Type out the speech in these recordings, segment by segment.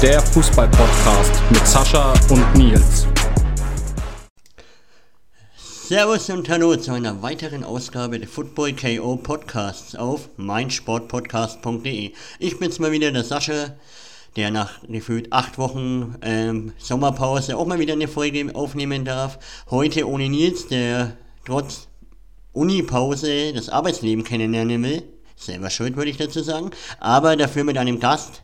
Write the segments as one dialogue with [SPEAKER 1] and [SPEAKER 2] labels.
[SPEAKER 1] Der Fußball-Podcast mit Sascha und Nils.
[SPEAKER 2] Servus und Hallo zu einer weiteren Ausgabe der Football KO Podcasts auf meinsportpodcast.de. Ich bin's mal wieder, der Sascha, der nach gefühlt acht Wochen ähm, Sommerpause auch mal wieder eine Folge aufnehmen darf. Heute ohne Nils, der trotz Unipause das Arbeitsleben kennenlernen will. Selber schuld, würde ich dazu sagen. Aber dafür mit einem Gast,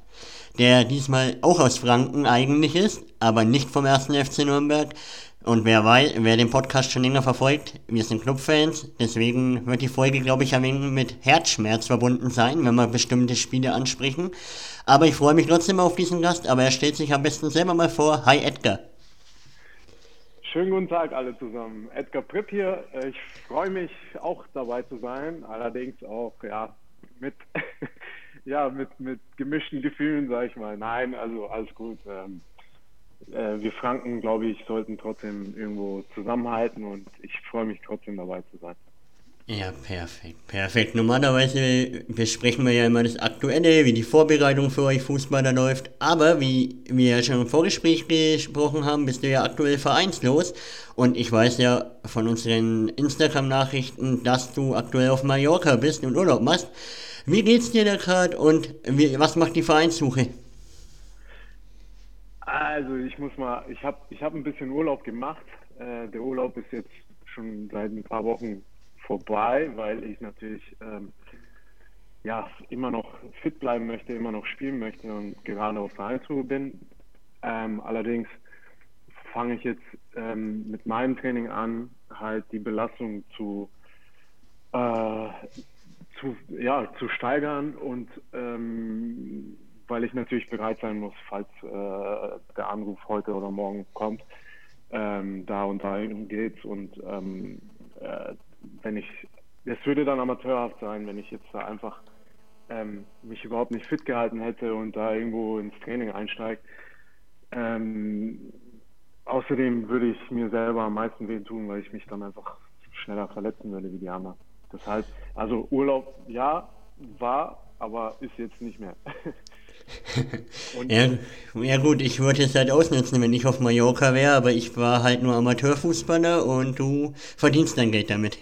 [SPEAKER 2] der diesmal auch aus Franken eigentlich ist, aber nicht vom ersten FC Nürnberg. Und wer weiß, wer den Podcast schon länger verfolgt, wir sind Clubfans, deswegen wird die Folge, glaube ich, ein wenig mit Herzschmerz verbunden sein, wenn wir bestimmte Spiele ansprechen. Aber ich freue mich trotzdem auf diesen Gast, aber er stellt sich am besten selber mal vor. Hi Edgar.
[SPEAKER 3] Schönen guten Tag alle zusammen. Edgar Pripp hier. Ich freue mich auch dabei zu sein, allerdings auch ja mit ja mit mit gemischten Gefühlen, sage ich mal. Nein, also alles gut. Ähm, äh, wir Franken, glaube ich, sollten trotzdem irgendwo zusammenhalten und ich freue mich trotzdem dabei zu sein.
[SPEAKER 2] Ja, perfekt, perfekt. Normalerweise besprechen wir ja immer das Aktuelle, wie die Vorbereitung für euch Fußballer läuft. Aber wie wir ja schon im Vorgespräch gesprochen haben, bist du ja aktuell vereinslos. Und ich weiß ja von unseren Instagram-Nachrichten, dass du aktuell auf Mallorca bist und Urlaub machst. Wie geht's dir da gerade und wie, was macht die Vereinssuche?
[SPEAKER 3] Also ich muss mal, ich habe ich hab ein bisschen Urlaub gemacht. Äh, der Urlaub ist jetzt schon seit ein paar Wochen vorbei, weil ich natürlich ähm, ja, immer noch fit bleiben möchte, immer noch spielen möchte und gerade auf Vereinsruhe bin. Ähm, allerdings fange ich jetzt ähm, mit meinem Training an, halt die Belastung zu, äh, zu, ja, zu steigern und ähm, weil ich natürlich bereit sein muss, falls äh, der Anruf heute oder morgen kommt, ähm, da und da geht's und ähm, äh, wenn ich, es würde dann amateurhaft sein, wenn ich jetzt da einfach ähm, mich überhaupt nicht fit gehalten hätte und da irgendwo ins Training einsteige. Ähm, außerdem würde ich mir selber am meisten weh tun, weil ich mich dann einfach schneller verletzen würde wie die anderen. Deshalb, also Urlaub, ja, war, aber ist jetzt nicht mehr.
[SPEAKER 2] ja, ja, gut, ich würde es halt ausnutzen, wenn ich auf Mallorca wäre, aber ich war halt nur Amateurfußballer und du verdienst dein Geld damit.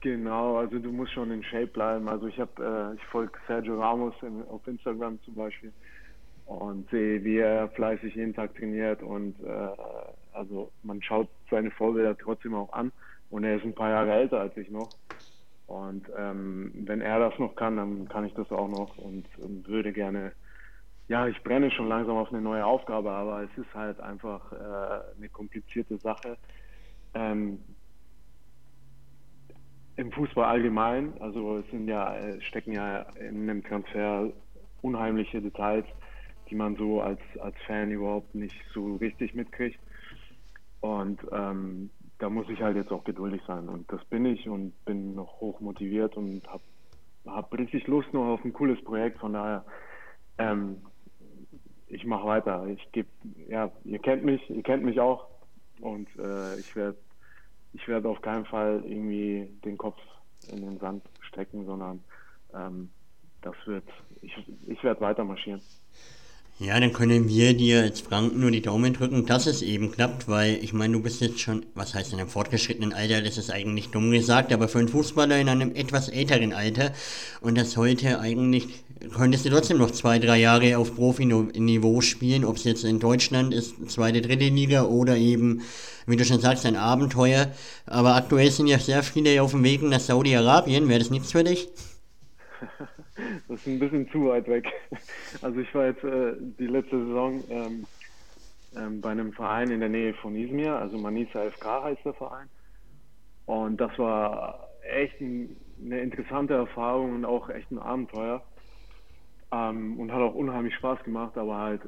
[SPEAKER 3] Genau, also du musst schon in Shape bleiben. Also ich habe, äh, ich folge Sergio Ramos in, auf Instagram zum Beispiel und sehe, wie er fleißig jeden Tag trainiert und äh, also man schaut seine Vorbilder trotzdem auch an und er ist ein paar Jahre älter als ich noch. Und ähm, wenn er das noch kann, dann kann ich das auch noch und, und würde gerne, ja, ich brenne schon langsam auf eine neue Aufgabe, aber es ist halt einfach äh, eine komplizierte Sache. Ähm, im Fußball allgemein, also es sind ja, stecken ja in einem Transfer unheimliche Details, die man so als, als Fan überhaupt nicht so richtig mitkriegt. Und ähm, da muss ich halt jetzt auch geduldig sein. Und das bin ich und bin noch hoch motiviert und habe hab richtig Lust noch auf ein cooles Projekt. Von daher, ähm, ich mache weiter. Ich gebe, ja, ihr kennt mich, ihr kennt mich auch. Und äh, ich werde ich werde auf keinen Fall irgendwie den Kopf in den Sand stecken, sondern ähm, das wird, ich, ich werde weiter marschieren.
[SPEAKER 2] Ja, dann können wir dir als Franken nur die Daumen drücken, dass es eben klappt, weil ich meine, du bist jetzt schon, was heißt in einem fortgeschrittenen Alter, das ist eigentlich dumm gesagt, aber für einen Fußballer in einem etwas älteren Alter und das heute eigentlich, könntest du trotzdem noch zwei, drei Jahre auf Profi-Niveau spielen, ob es jetzt in Deutschland ist, zweite, dritte Liga oder eben, wie du schon sagst, ein Abenteuer. Aber aktuell sind ja sehr viele auf dem Weg nach Saudi-Arabien, wäre das nichts für dich?
[SPEAKER 3] das ist ein bisschen zu weit weg. Also ich war jetzt äh, die letzte Saison ähm, ähm, bei einem Verein in der Nähe von Izmir, also Manisa FK heißt der Verein. Und das war echt ein, eine interessante Erfahrung und auch echt ein Abenteuer. Ähm, und hat auch unheimlich Spaß gemacht, aber halt,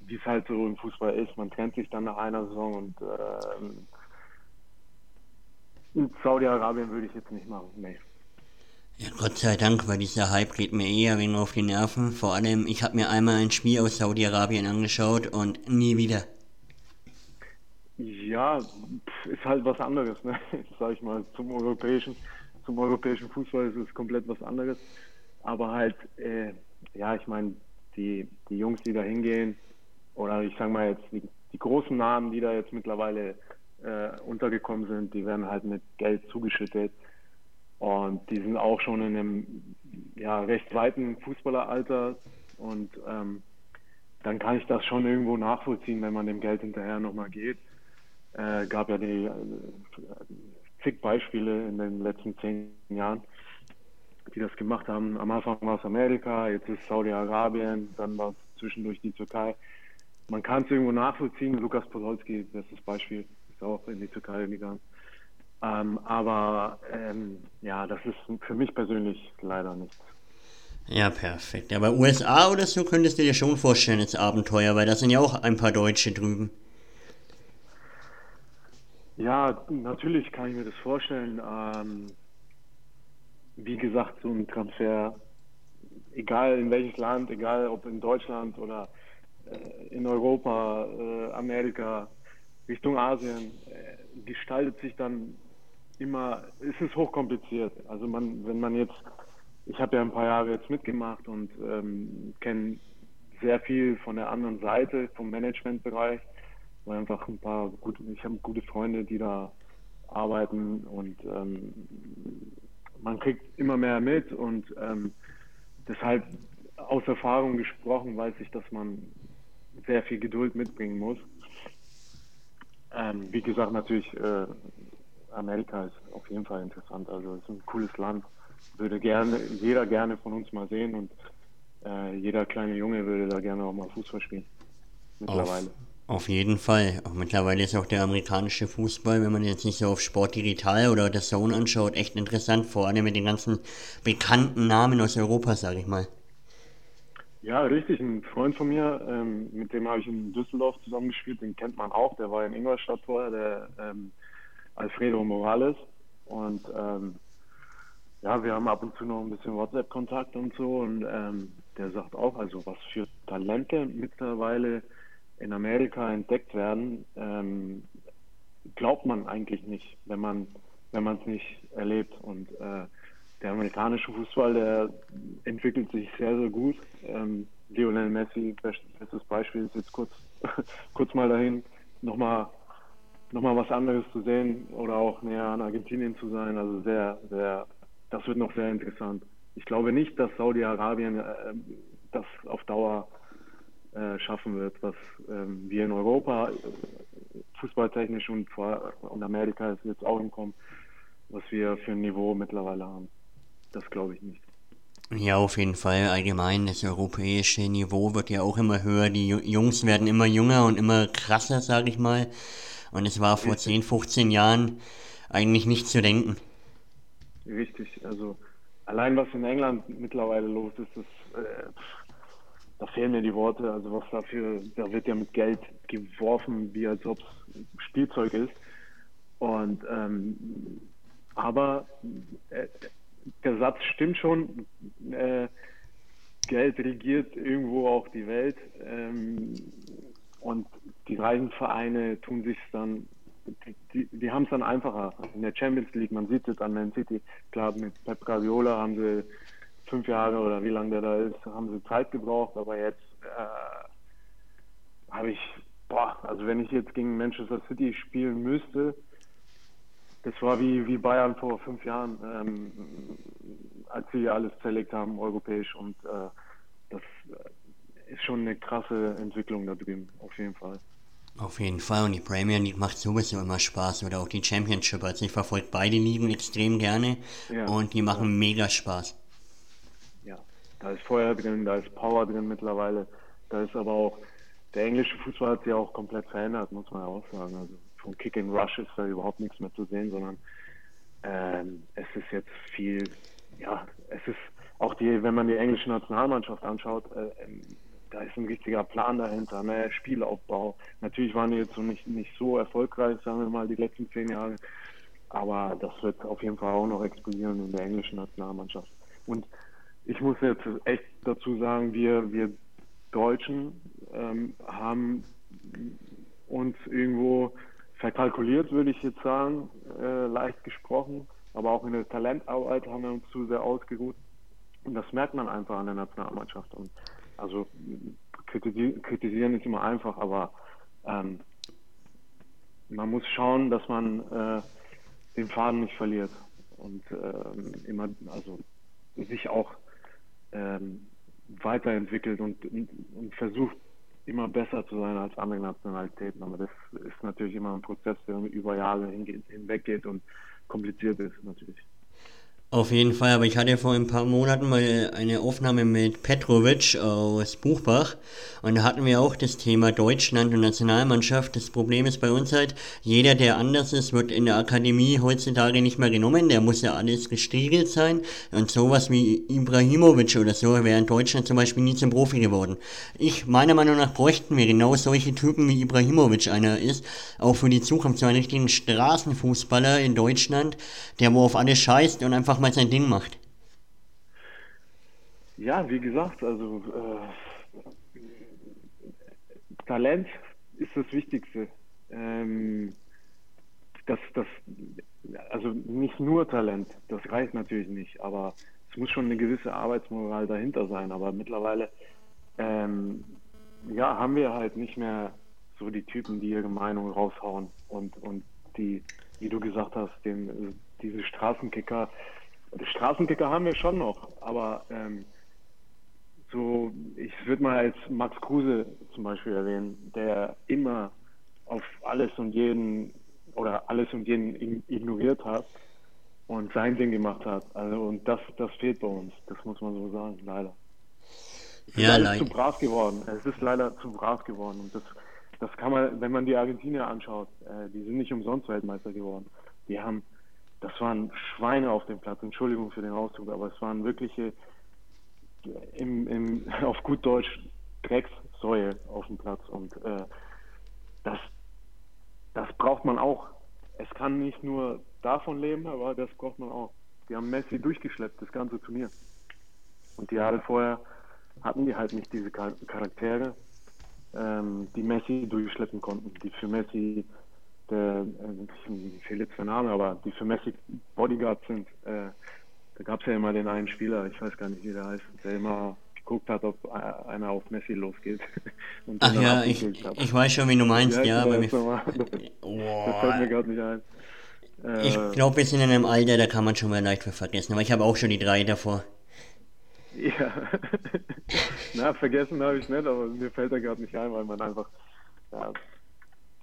[SPEAKER 3] wie es halt so im Fußball ist, man trennt sich dann nach einer Saison und äh, in Saudi-Arabien würde ich jetzt nicht machen. Nee.
[SPEAKER 2] Ja, Gott sei Dank, weil dieser Hype geht mir eher wegen auf die Nerven. Vor allem, ich habe mir einmal ein Spiel aus Saudi-Arabien angeschaut und nie wieder.
[SPEAKER 3] Ja, ist halt was anderes, ne? Sag ich mal, zum europäischen, zum europäischen Fußball ist es komplett was anderes. Aber halt, äh, ja, ich meine, die, die Jungs, die da hingehen, oder ich sage mal jetzt die, die, großen Namen, die da jetzt mittlerweile äh, untergekommen sind, die werden halt mit Geld zugeschüttet. Und die sind auch schon in einem ja, recht weiten Fußballeralter. Und ähm, dann kann ich das schon irgendwo nachvollziehen, wenn man dem Geld hinterher nochmal geht. Äh, gab ja die äh, zig Beispiele in den letzten zehn Jahren, die das gemacht haben. Am Anfang war es Amerika, jetzt ist Saudi-Arabien, dann war es zwischendurch die Türkei. Man kann es irgendwo nachvollziehen. Lukas Podolski, bestes Beispiel, ist auch in die Türkei gegangen. Ähm, aber ähm, ja, das ist für mich persönlich leider nichts.
[SPEAKER 2] Ja, perfekt. Aber USA oder so könntest du dir schon vorstellen als Abenteuer, weil da sind ja auch ein paar Deutsche drüben.
[SPEAKER 3] Ja, natürlich kann ich mir das vorstellen. Ähm, wie gesagt, so ein Transfer, egal in welches Land, egal ob in Deutschland oder äh, in Europa, äh, Amerika, Richtung Asien, äh, gestaltet sich dann immer, ist es hochkompliziert. Also man, wenn man jetzt, ich habe ja ein paar Jahre jetzt mitgemacht und ähm, kenne sehr viel von der anderen Seite, vom Managementbereich weil einfach ein paar gute, ich habe gute Freunde, die da arbeiten und ähm, man kriegt immer mehr mit und ähm, deshalb aus Erfahrung gesprochen weiß ich, dass man sehr viel Geduld mitbringen muss. Ähm, wie gesagt, natürlich äh, Amerika ist auf jeden Fall interessant. Also es ist ein cooles Land. Würde gerne jeder gerne von uns mal sehen und äh, jeder kleine Junge würde da gerne auch mal Fußball spielen.
[SPEAKER 2] Mittlerweile. Auf, auf jeden Fall. Auch mittlerweile ist auch der amerikanische Fußball, wenn man jetzt nicht so auf Sport Digital oder das Zone anschaut, echt interessant, vor allem mit den ganzen bekannten Namen aus Europa, sage ich mal.
[SPEAKER 3] Ja, richtig. Ein Freund von mir, ähm, mit dem habe ich in Düsseldorf zusammengespielt, den kennt man auch, der war in Ingolstadt vorher, der ähm, Alfredo Morales. Und ähm, ja, wir haben ab und zu noch ein bisschen WhatsApp-Kontakt und so. Und ähm, der sagt auch, also was für Talente mittlerweile in Amerika entdeckt werden, ähm, glaubt man eigentlich nicht, wenn man wenn man es nicht erlebt. Und äh, der amerikanische Fußball, der entwickelt sich sehr, sehr gut. Ähm, Lionel Messi, bestes Beispiel, ist jetzt kurz, kurz mal dahin, nochmal noch mal was anderes zu sehen oder auch näher an Argentinien zu sein. Also sehr, sehr, das wird noch sehr interessant. Ich glaube nicht, dass Saudi-Arabien äh, das auf Dauer äh, schaffen wird, was ähm, wir in Europa fußballtechnisch und, vor, und Amerika ist jetzt auch im Kommen, was wir für ein Niveau mittlerweile haben. Das glaube ich nicht.
[SPEAKER 2] Ja, auf jeden Fall. Allgemein, das europäische Niveau wird ja auch immer höher. Die Jungs werden immer jünger und immer krasser, sage ich mal. Und es war vor Richtig. 10, 15 Jahren eigentlich nicht zu denken.
[SPEAKER 3] Richtig, also allein was in England mittlerweile los ist, das, äh, da fehlen mir die Worte. Also was dafür, da wird ja mit Geld geworfen, wie als ob es Spielzeug ist. Und ähm, aber äh, der Satz stimmt schon. Äh, Geld regiert irgendwo auch die Welt. Ähm, und die reichen Vereine tun sich dann, die, die haben es dann einfacher. In der Champions League, man sieht es an Man City, klar, mit Pep Guardiola haben sie fünf Jahre oder wie lange der da ist, haben sie Zeit gebraucht, aber jetzt äh, habe ich, boah, also wenn ich jetzt gegen Manchester City spielen müsste, das war wie, wie Bayern vor fünf Jahren, ähm, als sie alles zerlegt haben, europäisch und äh, das ist schon eine krasse Entwicklung da drüben, auf jeden Fall.
[SPEAKER 2] Auf jeden Fall und die Premier League macht sowieso immer Spaß oder auch die Championship. Also ich verfolge beide Ligen extrem gerne ja, und die machen ja. mega Spaß.
[SPEAKER 3] Da ist Feuer drin, da ist Power drin mittlerweile. Da ist aber auch, der englische Fußball hat sich auch komplett verändert, muss man ja auch sagen. Also vom Kick and Rush ist da überhaupt nichts mehr zu sehen, sondern ähm, es ist jetzt viel, ja, es ist auch die, wenn man die englische Nationalmannschaft anschaut, äh, ähm, da ist ein richtiger Plan dahinter, ne? Spielaufbau. Natürlich waren die jetzt so nicht, nicht so erfolgreich, sagen wir mal, die letzten zehn Jahre. Aber das wird auf jeden Fall auch noch explodieren in der englischen Nationalmannschaft. Und ich muss jetzt echt dazu sagen, wir, wir Deutschen ähm, haben uns irgendwo verkalkuliert, würde ich jetzt sagen, äh, leicht gesprochen. Aber auch in der Talentarbeit haben wir uns zu sehr ausgeruht. Und das merkt man einfach an der Nationalmannschaft. Und Also kritisieren ist immer einfach, aber ähm, man muss schauen, dass man äh, den Faden nicht verliert und ähm, immer, also sich auch ähm, weiterentwickelt und, und versucht immer besser zu sein als andere Nationalitäten. Aber das ist natürlich immer ein Prozess, der über Jahre hinweg geht und kompliziert ist natürlich.
[SPEAKER 2] Auf jeden Fall, aber ich hatte vor ein paar Monaten mal eine Aufnahme mit Petrovic aus Buchbach und da hatten wir auch das Thema Deutschland und Nationalmannschaft. Das Problem ist bei uns halt, jeder, der anders ist, wird in der Akademie heutzutage nicht mehr genommen, der muss ja alles gestriegelt sein und sowas wie Ibrahimovic oder so wäre in Deutschland zum Beispiel nie zum Profi geworden. Ich, meiner Meinung nach, bräuchten wir genau solche Typen wie Ibrahimovic einer ist, auch für die Zukunft, so einen richtigen Straßenfußballer in Deutschland, der wo auf alles scheißt und einfach einfach mal sein Ding macht.
[SPEAKER 3] Ja, wie gesagt, also äh, Talent ist das Wichtigste. Ähm, das, das, also nicht nur Talent, das reicht natürlich nicht, aber es muss schon eine gewisse Arbeitsmoral dahinter sein. Aber mittlerweile ähm, ja, haben wir halt nicht mehr so die Typen, die ihre Meinung raushauen und, und die, wie du gesagt hast, den, diese Straßenkicker, Straßenkicker haben wir schon noch, aber ähm, so, ich würde mal als Max Kruse zum Beispiel erwähnen, der immer auf alles und jeden oder alles und jeden ignoriert hat und sein Ding gemacht hat. Also und das, das fehlt bei uns, das muss man so sagen, leider. Es ja, ist leider. zu brav geworden. Es ist leider zu brav geworden. Und das, das kann man, wenn man die Argentinier anschaut, äh, die sind nicht umsonst Weltmeister geworden. Die haben das waren Schweine auf dem Platz. Entschuldigung für den Ausdruck, aber es waren wirkliche, im, im, auf gut Deutsch, Dreckssäue auf dem Platz. Und äh, das, das braucht man auch. Es kann nicht nur davon leben, aber das braucht man auch. Die haben Messi durchgeschleppt, das ganze Turnier. Und die Jahre vorher hatten die halt nicht diese Charaktere, ähm, die Messi durchschleppen konnten, die für Messi der, äh, jetzt der Name, aber die für Messi Bodyguards sind. Äh, da gab es ja immer den einen Spieler, ich weiß gar nicht, wie der heißt, der immer geguckt hat, ob einer auf Messi losgeht.
[SPEAKER 2] Ach ja, ich, ich weiß schon, wie du meinst, ja. Aber mir,
[SPEAKER 3] das, das fällt mir gerade nicht ein.
[SPEAKER 2] ich äh, glaube, wir sind in einem Alter, da kann man schon mal leicht vergessen, aber ich habe auch schon die drei davor.
[SPEAKER 3] Ja, na, vergessen habe ich nicht, aber mir fällt er gerade nicht ein, weil man einfach ja,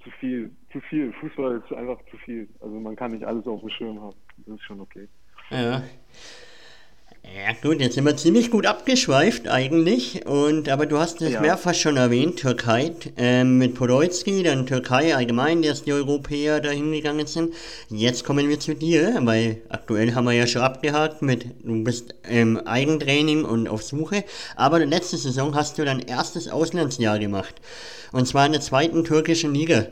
[SPEAKER 3] zu viel, zu viel. Fußball ist einfach zu viel. Also man kann nicht alles auf dem Schirm haben. Das ist schon okay.
[SPEAKER 2] Ja. Ja gut, jetzt sind wir ziemlich gut abgeschweift eigentlich. Und aber du hast es ja. mehrfach schon erwähnt, Türkei ähm, mit Podolski, dann Türkei allgemein, dass die Europäer dahin gegangen sind. Jetzt kommen wir zu dir, weil aktuell haben wir ja schon abgehakt mit, du bist im ähm, Eigentraining und auf Suche. Aber letzte Saison hast du dein erstes Auslandsjahr gemacht. Und zwar in der zweiten türkischen Liga.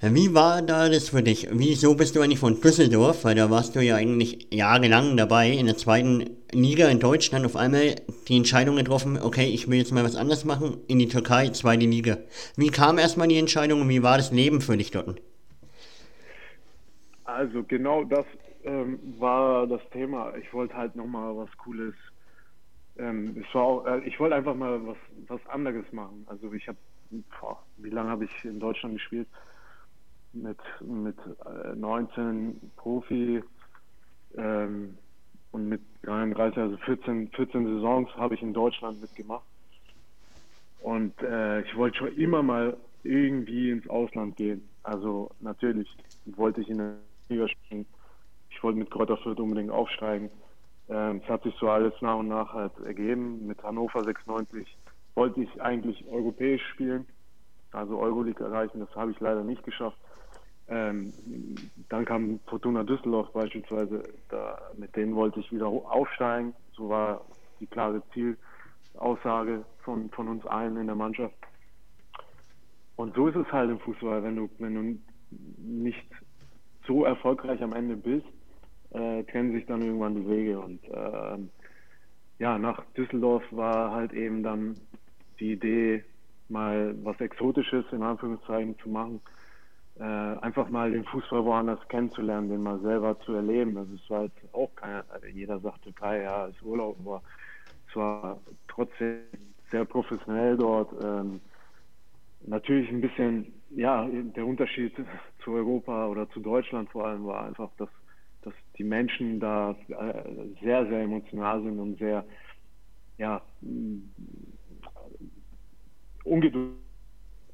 [SPEAKER 2] Wie war da das für dich? Wieso bist du eigentlich von Düsseldorf, weil da warst du ja eigentlich jahrelang dabei, in der zweiten Liga in Deutschland auf einmal die Entscheidung getroffen, okay, ich will jetzt mal was anderes machen, in die Türkei, zweite Liga. Wie kam erstmal die Entscheidung und wie war das Leben für dich dort?
[SPEAKER 3] Also genau das ähm, war das Thema. Ich wollte halt nochmal was Cooles. Ähm, ich, auch, äh, ich wollte einfach mal was, was anderes machen. Also ich habe wie lange habe ich in Deutschland gespielt? Mit, mit 19 äh, Profi ähm, und mit 33, also 14, 14 Saisons habe ich in Deutschland mitgemacht. Und äh, ich wollte schon immer mal irgendwie ins Ausland gehen. Also natürlich wollte ich in der Liga spielen. Ich wollte mit Kräuter unbedingt aufsteigen. Ähm, es hat sich so alles nach und nach halt ergeben. Mit Hannover 96 wollte ich eigentlich europäisch spielen, also Euroleague erreichen. Das habe ich leider nicht geschafft. Ähm, dann kam Fortuna Düsseldorf beispielsweise, da, mit denen wollte ich wieder aufsteigen. So war die klare Zielaussage von, von uns allen in der Mannschaft. Und so ist es halt im Fußball, wenn du, wenn du nicht so erfolgreich am Ende bist, äh, trennen sich dann irgendwann die Wege. Und äh, ja, nach Düsseldorf war halt eben dann die Idee, mal was Exotisches in Anführungszeichen zu machen. Äh, einfach mal den Fußball woanders kennenzulernen, den mal selber zu erleben. Es war jetzt auch keiner, jeder sagt Türkei, ja, ist Urlaub, aber es war trotzdem sehr professionell dort. Ähm, natürlich ein bisschen, ja, der Unterschied zu Europa oder zu Deutschland vor allem war einfach, dass, dass die Menschen da äh, sehr, sehr emotional sind und sehr, ja, ungeduldig.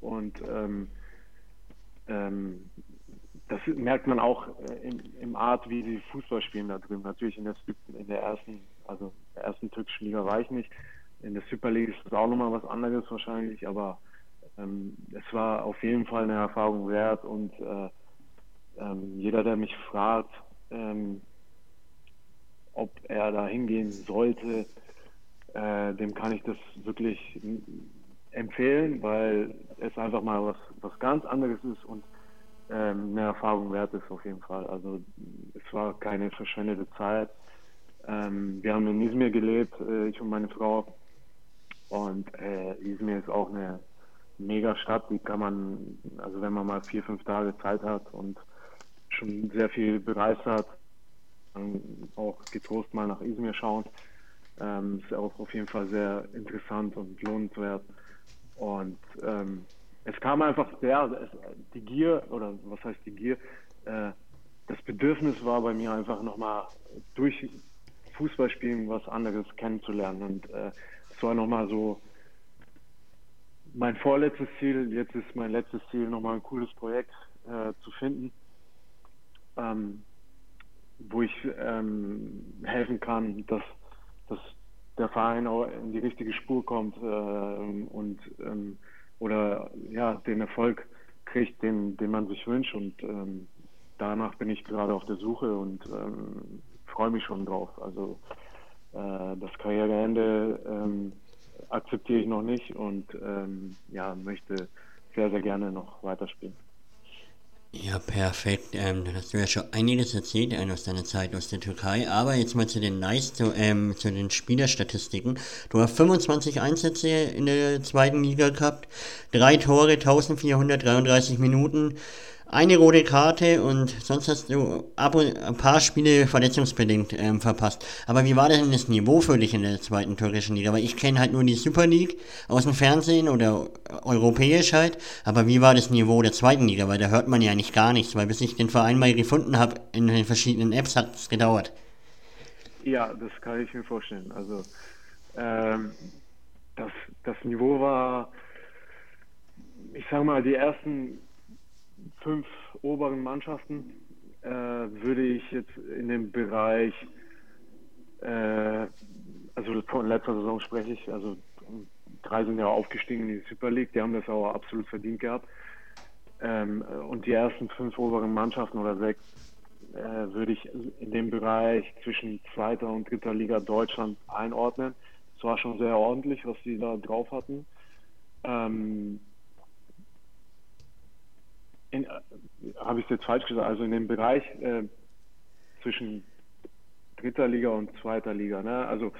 [SPEAKER 3] Und ähm, ähm, das merkt man auch äh, im, im, Art, wie sie Fußball spielen da drüben. Natürlich in der, in der ersten, also der ersten türkischen Liga war ich nicht. In der Super League ist es auch nochmal was anderes wahrscheinlich, aber ähm, es war auf jeden Fall eine Erfahrung wert und äh, ähm, jeder, der mich fragt, ähm, ob er da hingehen sollte, äh, dem kann ich das wirklich empfehlen, weil es einfach mal was, was ganz anderes ist und ähm, eine Erfahrung wert ist auf jeden Fall. Also es war keine verschwendete Zeit. Ähm, wir haben in Izmir gelebt, äh, ich und meine Frau. Und äh, Izmir ist auch eine mega Stadt, die kann man, also wenn man mal vier, fünf Tage Zeit hat und schon sehr viel bereist hat, auch getrost mal nach Izmir schauen. Ähm, ist auch auf jeden Fall sehr interessant und lohnenswert. Und ähm, es kam einfach, ja, es, die Gier, oder was heißt die Gier, äh, das Bedürfnis war bei mir einfach nochmal durch Fußballspielen was anderes kennenzulernen. Und äh, es war nochmal so mein vorletztes Ziel, jetzt ist mein letztes Ziel, nochmal ein cooles Projekt äh, zu finden, ähm, wo ich ähm, helfen kann, dass, dass der Verein auch in die richtige Spur kommt äh, und ähm, oder ja den Erfolg kriegt, den, den man sich wünscht und ähm, danach bin ich gerade auf der Suche und ähm, freue mich schon drauf. Also äh, das Karriereende ähm, akzeptiere ich noch nicht und ähm, ja möchte sehr sehr gerne noch weiterspielen.
[SPEAKER 2] Ja, perfekt. Ähm, dann hast du ja schon einiges erzählt äh, aus deiner Zeit aus der Türkei. Aber jetzt mal zu den Nice, zu, ähm, zu den Spielerstatistiken. Du hast 25 Einsätze in der zweiten Liga gehabt, drei Tore, 1433 Minuten eine rote Karte und sonst hast du ab und ein paar Spiele verletzungsbedingt ähm, verpasst. Aber wie war denn das Niveau für dich in der zweiten türkischen Liga? Weil ich kenne halt nur die Super League aus dem Fernsehen oder europäisch halt. Aber wie war das Niveau der zweiten Liga? Weil da hört man ja eigentlich gar nichts, weil bis ich den Verein mal gefunden habe in den verschiedenen Apps hat es gedauert.
[SPEAKER 3] Ja, das kann ich mir vorstellen. Also ähm, das, das Niveau war, ich sag mal, die ersten fünf oberen Mannschaften äh, würde ich jetzt in dem Bereich, äh, also von letzter Saison spreche ich, also drei sind ja aufgestiegen in die Super League, die haben das auch absolut verdient gehabt. Ähm, und die ersten fünf oberen Mannschaften oder sechs äh, würde ich in dem Bereich zwischen zweiter und dritter Liga Deutschland einordnen. Es war schon sehr ordentlich, was sie da drauf hatten. Ähm, äh, habe ich es jetzt falsch gesagt, also in dem Bereich äh, zwischen dritter Liga und zweiter Liga, ne? also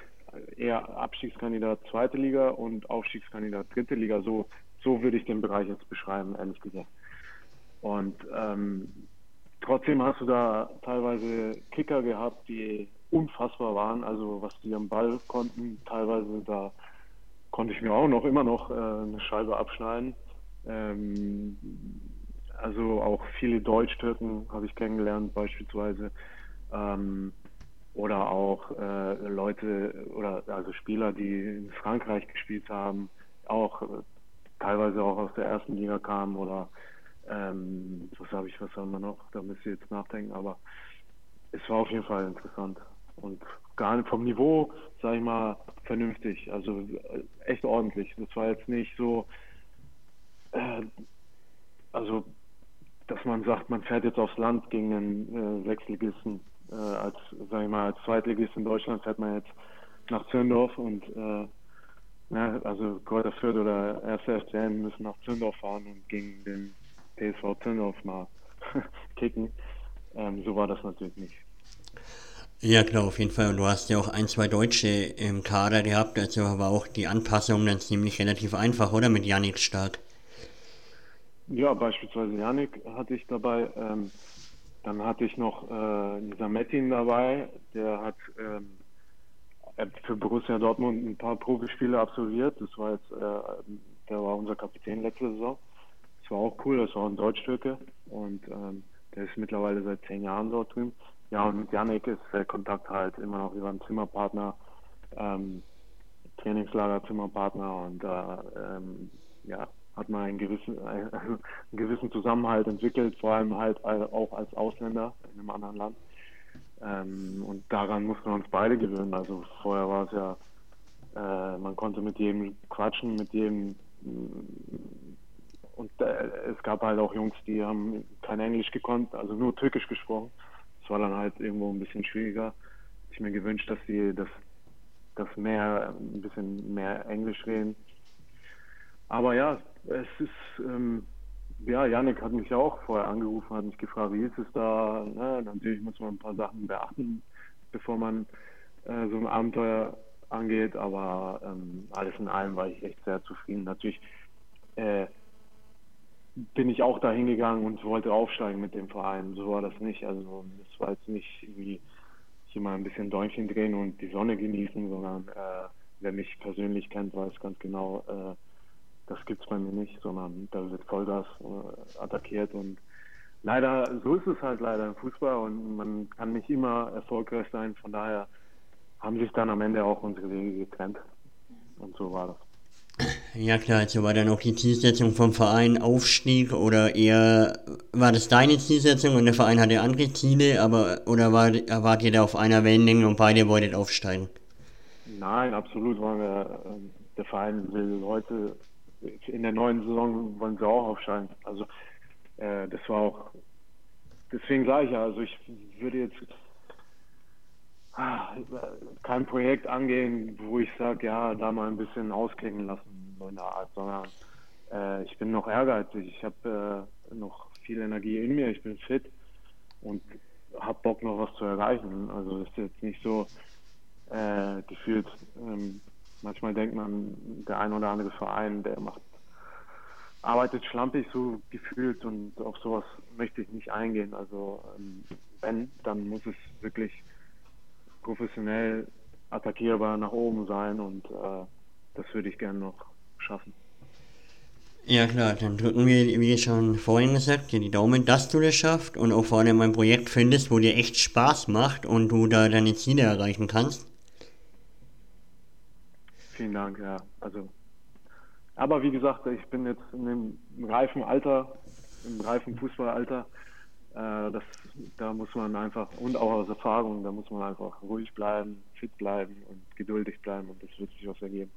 [SPEAKER 3] eher Abstiegskandidat zweite Liga und Aufstiegskandidat dritte Liga, so, so würde ich den Bereich jetzt beschreiben, ehrlich gesagt. Und ähm, trotzdem hast du da teilweise Kicker gehabt, die unfassbar waren, also was die am Ball konnten, teilweise da konnte ich mir auch noch immer noch äh, eine Scheibe abschneiden. Ähm, also auch viele Deutsch-Türken habe ich kennengelernt beispielsweise. Ähm, oder auch äh, Leute oder also Spieler, die in Frankreich gespielt haben, auch äh, teilweise auch aus der ersten Liga kamen oder ähm, was habe ich, was haben wir noch? Da müsst ihr jetzt nachdenken, aber es war auf jeden Fall interessant und gar nicht vom Niveau, sage ich mal, vernünftig, also äh, echt ordentlich. Das war jetzt nicht so, äh, also dass man sagt, man fährt jetzt aufs Land gegen einen äh, Sechsligisten. Äh, als, sag ich mal, als Zweitligist in Deutschland fährt man jetzt nach Zürndorf und äh, na, also Kräuter Fürth oder 1. FCN müssen nach Zürndorf fahren und gegen den TSV Zürndorf mal kicken. Ähm, so war das natürlich nicht.
[SPEAKER 2] Ja klar, auf jeden Fall. Und du hast ja auch ein, zwei Deutsche im Kader gehabt, also war auch die Anpassung dann ziemlich relativ einfach, oder? Mit Janik Stark.
[SPEAKER 3] Ja, beispielsweise Janik hatte ich dabei. Ähm, dann hatte ich noch äh, Nisa Metin dabei, der hat ähm, für Borussia Dortmund ein paar Profispiele absolviert. Das war jetzt, äh, der war unser Kapitän letzte Saison. Das war auch cool, das war ein Deutsch-Türke und ähm, der ist mittlerweile seit zehn Jahren dort drüben. Ja, und mit Janik ist der Kontakt halt immer noch über einen Zimmerpartner, ähm, Trainingslager Zimmerpartner und äh, ähm, ja, hat man einen gewissen, einen gewissen Zusammenhalt entwickelt, vor allem halt auch als Ausländer in einem anderen Land. Ähm, und daran mussten wir uns beide gewöhnen. Also vorher war es ja, äh, man konnte mit jedem quatschen, mit jedem und äh, es gab halt auch Jungs, die haben kein Englisch gekonnt, also nur Türkisch gesprochen. Das war dann halt irgendwo ein bisschen schwieriger. Ich mir gewünscht, dass sie das, das mehr, ein bisschen mehr Englisch reden. Aber ja, es ist, ähm, ja, Janik hat mich ja auch vorher angerufen, hat mich gefragt, wie ist es da? Ne? Natürlich muss man ein paar Sachen beachten, bevor man äh, so ein Abenteuer angeht, aber ähm, alles in allem war ich echt sehr zufrieden. Natürlich äh, bin ich auch da hingegangen und wollte aufsteigen mit dem Verein. So war das nicht. Also es war jetzt nicht irgendwie hier mal ein bisschen Däumchen drehen und die Sonne genießen, sondern äh, wer mich persönlich kennt, weiß ganz genau, äh, das gibt's bei mir nicht, sondern da wird Vollgas äh, attackiert und leider, so ist es halt leider im Fußball und man kann nicht immer erfolgreich sein. Von daher haben sich dann am Ende auch unsere Wege getrennt. Und so war das.
[SPEAKER 2] Ja klar, also war dann auch die Zielsetzung vom Verein Aufstieg oder eher war das deine Zielsetzung und der Verein hatte andere Ziele, aber oder war, wart ihr da auf einer Wellenlänge und beide wolltet aufsteigen?
[SPEAKER 3] Nein, absolut waren wir, ähm, der Verein will Leute in der neuen Saison wollen sie auch aufsteigen. Also äh, das war auch deswegen sage ich ja, also ich würde jetzt Ah, kein Projekt angehen, wo ich sage, ja, da mal ein bisschen ausklingen lassen, in der Art, sondern äh, ich bin noch ehrgeizig, ich habe äh, noch viel Energie in mir, ich bin fit und habe Bock noch was zu erreichen. Also es ist jetzt nicht so äh, gefühlt, ähm, manchmal denkt man, der ein oder andere Verein, der macht arbeitet schlampig so gefühlt und auf sowas möchte ich nicht eingehen. Also ähm, wenn, dann muss es wirklich professionell attackierbar nach oben sein und äh, das würde ich gerne noch schaffen.
[SPEAKER 2] Ja klar, dann drücken wir, wie schon vorhin gesagt, dir die Daumen, dass du das schaffst und auch vor allem ein Projekt findest, wo dir echt Spaß macht und du da deine Ziele erreichen kannst.
[SPEAKER 3] Vielen Dank, ja. Also, aber wie gesagt, ich bin jetzt in einem reifen Alter, im reifen Fußballalter äh, das, da muss man einfach, und auch aus Erfahrung, da muss man einfach ruhig bleiben, fit bleiben und geduldig bleiben und das wird sich was ergeben.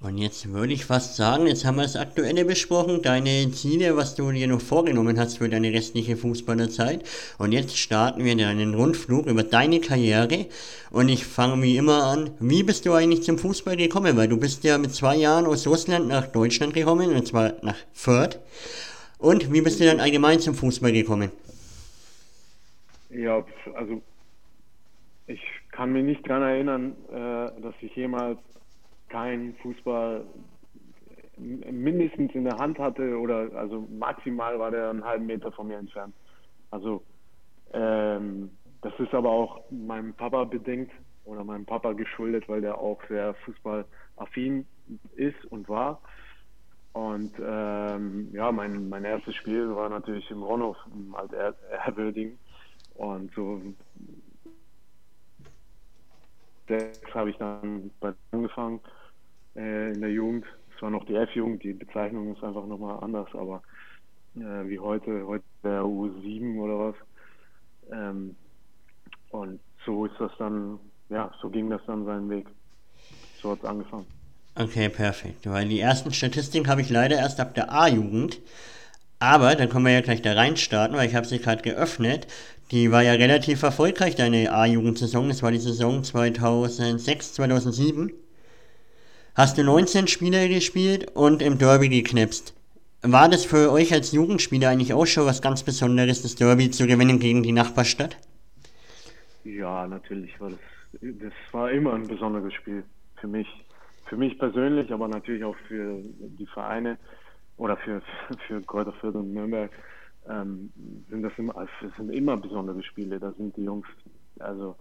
[SPEAKER 2] Und jetzt würde ich fast sagen, jetzt haben wir das Aktuelle besprochen, deine Ziele, was du dir noch vorgenommen hast für deine restliche Fußballerzeit. Und jetzt starten wir einen Rundflug über deine Karriere. Und ich fange wie immer an, wie bist du eigentlich zum Fußball gekommen? Weil du bist ja mit zwei Jahren aus Russland nach Deutschland gekommen, und zwar nach Fürth. Und wie bist du dann allgemein zum Fußball gekommen?
[SPEAKER 3] Ja, also ich kann mich nicht daran erinnern, äh, dass ich jemals keinen Fußball mindestens in der Hand hatte oder also maximal war der einen halben Meter von mir entfernt. Also ähm, das ist aber auch meinem Papa bedingt oder meinem Papa geschuldet, weil der auch sehr fußballaffin ist und war. Und ähm, ja, mein, mein erstes Spiel war natürlich im Ronhof, im Alt-Erböding. Und so sechs habe ich dann angefangen äh, in der Jugend. Es war noch die F-Jugend, die Bezeichnung ist einfach nochmal anders, aber äh, wie heute, heute der U7 oder was. Ähm, und so ist das dann, ja, so ging das dann seinen Weg. So hat es angefangen.
[SPEAKER 2] Okay, perfekt. Weil die ersten Statistiken habe ich leider erst ab der A-Jugend. Aber dann können wir ja gleich da reinstarten, weil ich habe sie gerade geöffnet. Die war ja relativ erfolgreich, deine A-Jugendsaison. Das war die Saison 2006, 2007. Hast du 19 Spiele gespielt und im Derby geknipst. War das für euch als Jugendspieler eigentlich auch schon was ganz Besonderes, das Derby zu gewinnen gegen die Nachbarstadt?
[SPEAKER 3] Ja, natürlich war das, das war immer ein besonderes Spiel für mich. Für mich persönlich, aber natürlich auch für die Vereine oder für, für Kräuter Fürth und Nürnberg ähm, sind das immer, das sind immer besondere Spiele. Da sind die Jungs, also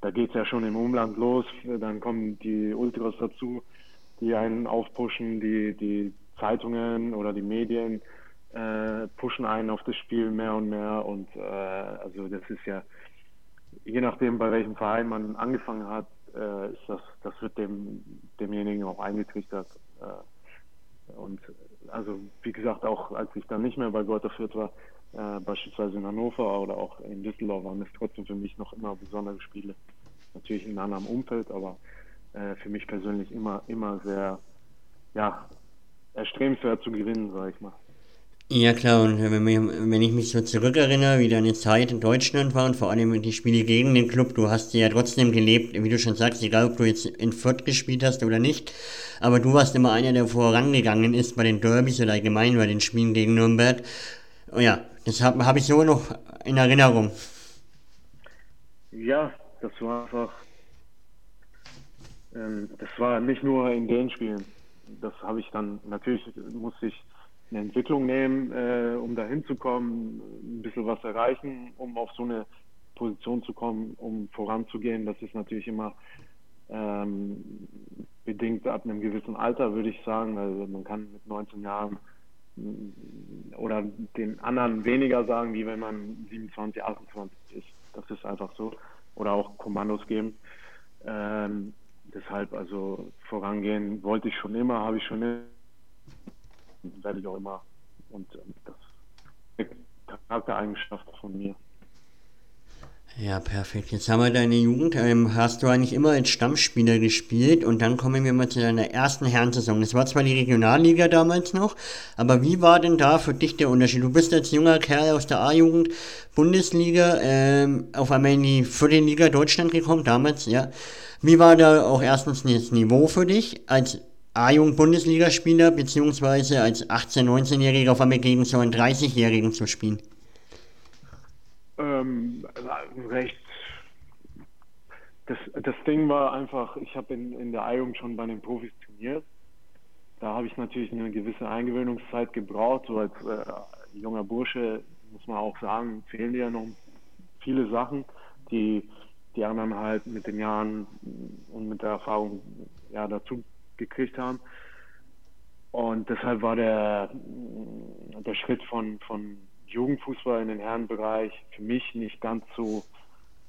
[SPEAKER 3] da geht es ja schon im Umland los, dann kommen die Ultras dazu, die einen aufpushen, die, die Zeitungen oder die Medien äh, pushen einen auf das Spiel mehr und mehr und äh, also das ist ja je nachdem bei welchem Verein man angefangen hat, äh, ist das das wird dem demjenigen auch eingetrichtert äh, und also wie gesagt auch als ich dann nicht mehr bei Greuther Fürth war äh, beispielsweise in Hannover oder auch in Düsseldorf waren es trotzdem für mich noch immer besondere Spiele. Natürlich in einem anderen Umfeld aber äh, für mich persönlich immer immer sehr ja erstrebenswert zu gewinnen sage ich mal
[SPEAKER 2] ja klar, und wenn, wenn ich mich so zurückerinnere, wie deine Zeit in Deutschland war und vor allem die Spiele gegen den Club, du hast ja trotzdem gelebt, wie du schon sagst, egal ob du jetzt in Fürth gespielt hast oder nicht, aber du warst immer einer, der vorangegangen ist bei den Derbys oder allgemein bei den Spielen gegen Nürnberg. Oh ja, das habe hab ich so noch in Erinnerung.
[SPEAKER 3] Ja, das war einfach, ähm, das war nicht nur in den Spielen. Das habe ich dann, natürlich musste ich eine Entwicklung nehmen, äh, um da hinzukommen, ein bisschen was erreichen, um auf so eine Position zu kommen, um voranzugehen. Das ist natürlich immer ähm, bedingt ab einem gewissen Alter, würde ich sagen. Also man kann mit 19 Jahren mm, oder den anderen weniger sagen, wie wenn man 27, 28 ist. Das ist einfach so. Oder auch Kommandos geben. Ähm, deshalb also vorangehen wollte ich schon immer, habe ich schon immer werde ich auch immer. Und ähm, das ist eine Charaktereigenschaft von mir.
[SPEAKER 2] Ja, perfekt. Jetzt haben wir deine Jugend. Ähm, hast du eigentlich immer als Stammspieler gespielt und dann kommen wir mal zu deiner ersten Herrensaison. Das war zwar die Regionalliga damals noch, aber wie war denn da für dich der Unterschied? Du bist als junger Kerl aus der A-Jugend Bundesliga ähm, auf einmal in die vierte Liga Deutschland gekommen, damals, ja. Wie war da auch erstens das Niveau für dich als A-Jugend-Bundesligaspieler, beziehungsweise als 18-, 19-Jähriger auf einmal gegen so einen 30-Jährigen zu spielen?
[SPEAKER 3] Ähm, recht. Das, das Ding war einfach, ich habe in, in der A-Jugend schon bei den Profis trainiert. Da habe ich natürlich eine gewisse Eingewöhnungszeit gebraucht. So als äh, junger Bursche muss man auch sagen, fehlen dir ja noch viele Sachen, die die anderen halt mit den Jahren und mit der Erfahrung ja dazu gekriegt haben. Und deshalb war der, der Schritt von, von Jugendfußball in den Herrenbereich für mich nicht ganz so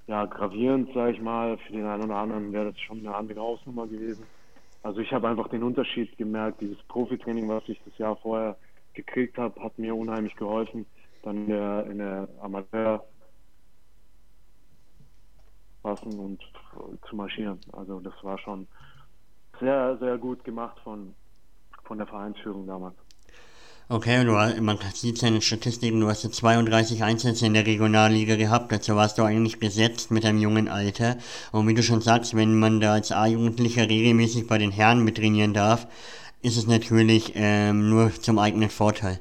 [SPEAKER 3] ja, gravierend, sage ich mal. Für den einen oder anderen wäre das schon eine andere Ausnummer gewesen. Also ich habe einfach den Unterschied gemerkt. Dieses Profitraining, was ich das Jahr vorher gekriegt habe, hat mir unheimlich geholfen, dann in der, in der Amateur passen und zu marschieren. Also das war schon sehr, sehr gut gemacht von, von der Vereinsführung damals.
[SPEAKER 2] Okay, du, man sieht seine Statistiken, du hast ja 32 Einsätze in der Regionalliga gehabt, dazu warst du eigentlich gesetzt mit einem jungen Alter. Und wie du schon sagst, wenn man da als A-Jugendlicher regelmäßig bei den Herren mit trainieren darf, ist es natürlich ähm, nur zum eigenen Vorteil.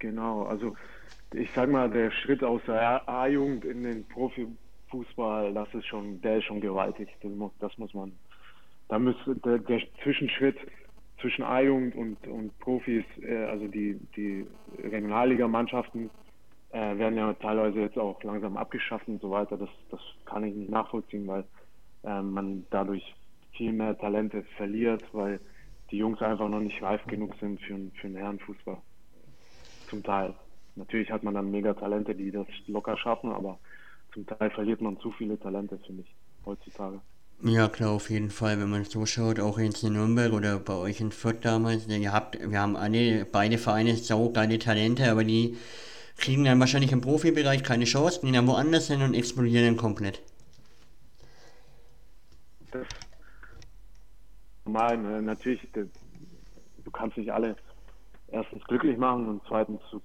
[SPEAKER 3] Genau, also ich sag mal, der Schritt aus der A-Jugend in den Profifußball, das ist schon, der ist schon gewaltig. Das muss, das muss man da müsste der, der Zwischenschritt zwischen A-Jugend und, und Profis, äh, also die, die Regionalliga-Mannschaften, äh, werden ja teilweise jetzt auch langsam abgeschafft und so weiter. Das, das kann ich nicht nachvollziehen, weil äh, man dadurch viel mehr Talente verliert, weil die Jungs einfach noch nicht reif genug sind für, für einen Herrenfußball. Zum Teil. Natürlich hat man dann mega Talente, die das locker schaffen, aber zum Teil verliert man zu viele Talente, finde ich, heutzutage.
[SPEAKER 2] Ja, klar, auf jeden Fall, wenn man so schaut, auch in Nürnberg oder bei euch in Fürth damals, ihr habt, wir haben alle, beide Vereine so geile Talente, aber die kriegen dann wahrscheinlich im Profibereich keine Chance, gehen dann woanders hin und explodieren dann komplett.
[SPEAKER 3] Das normal, ne? natürlich, du kannst nicht alle erstens glücklich machen und zweitens du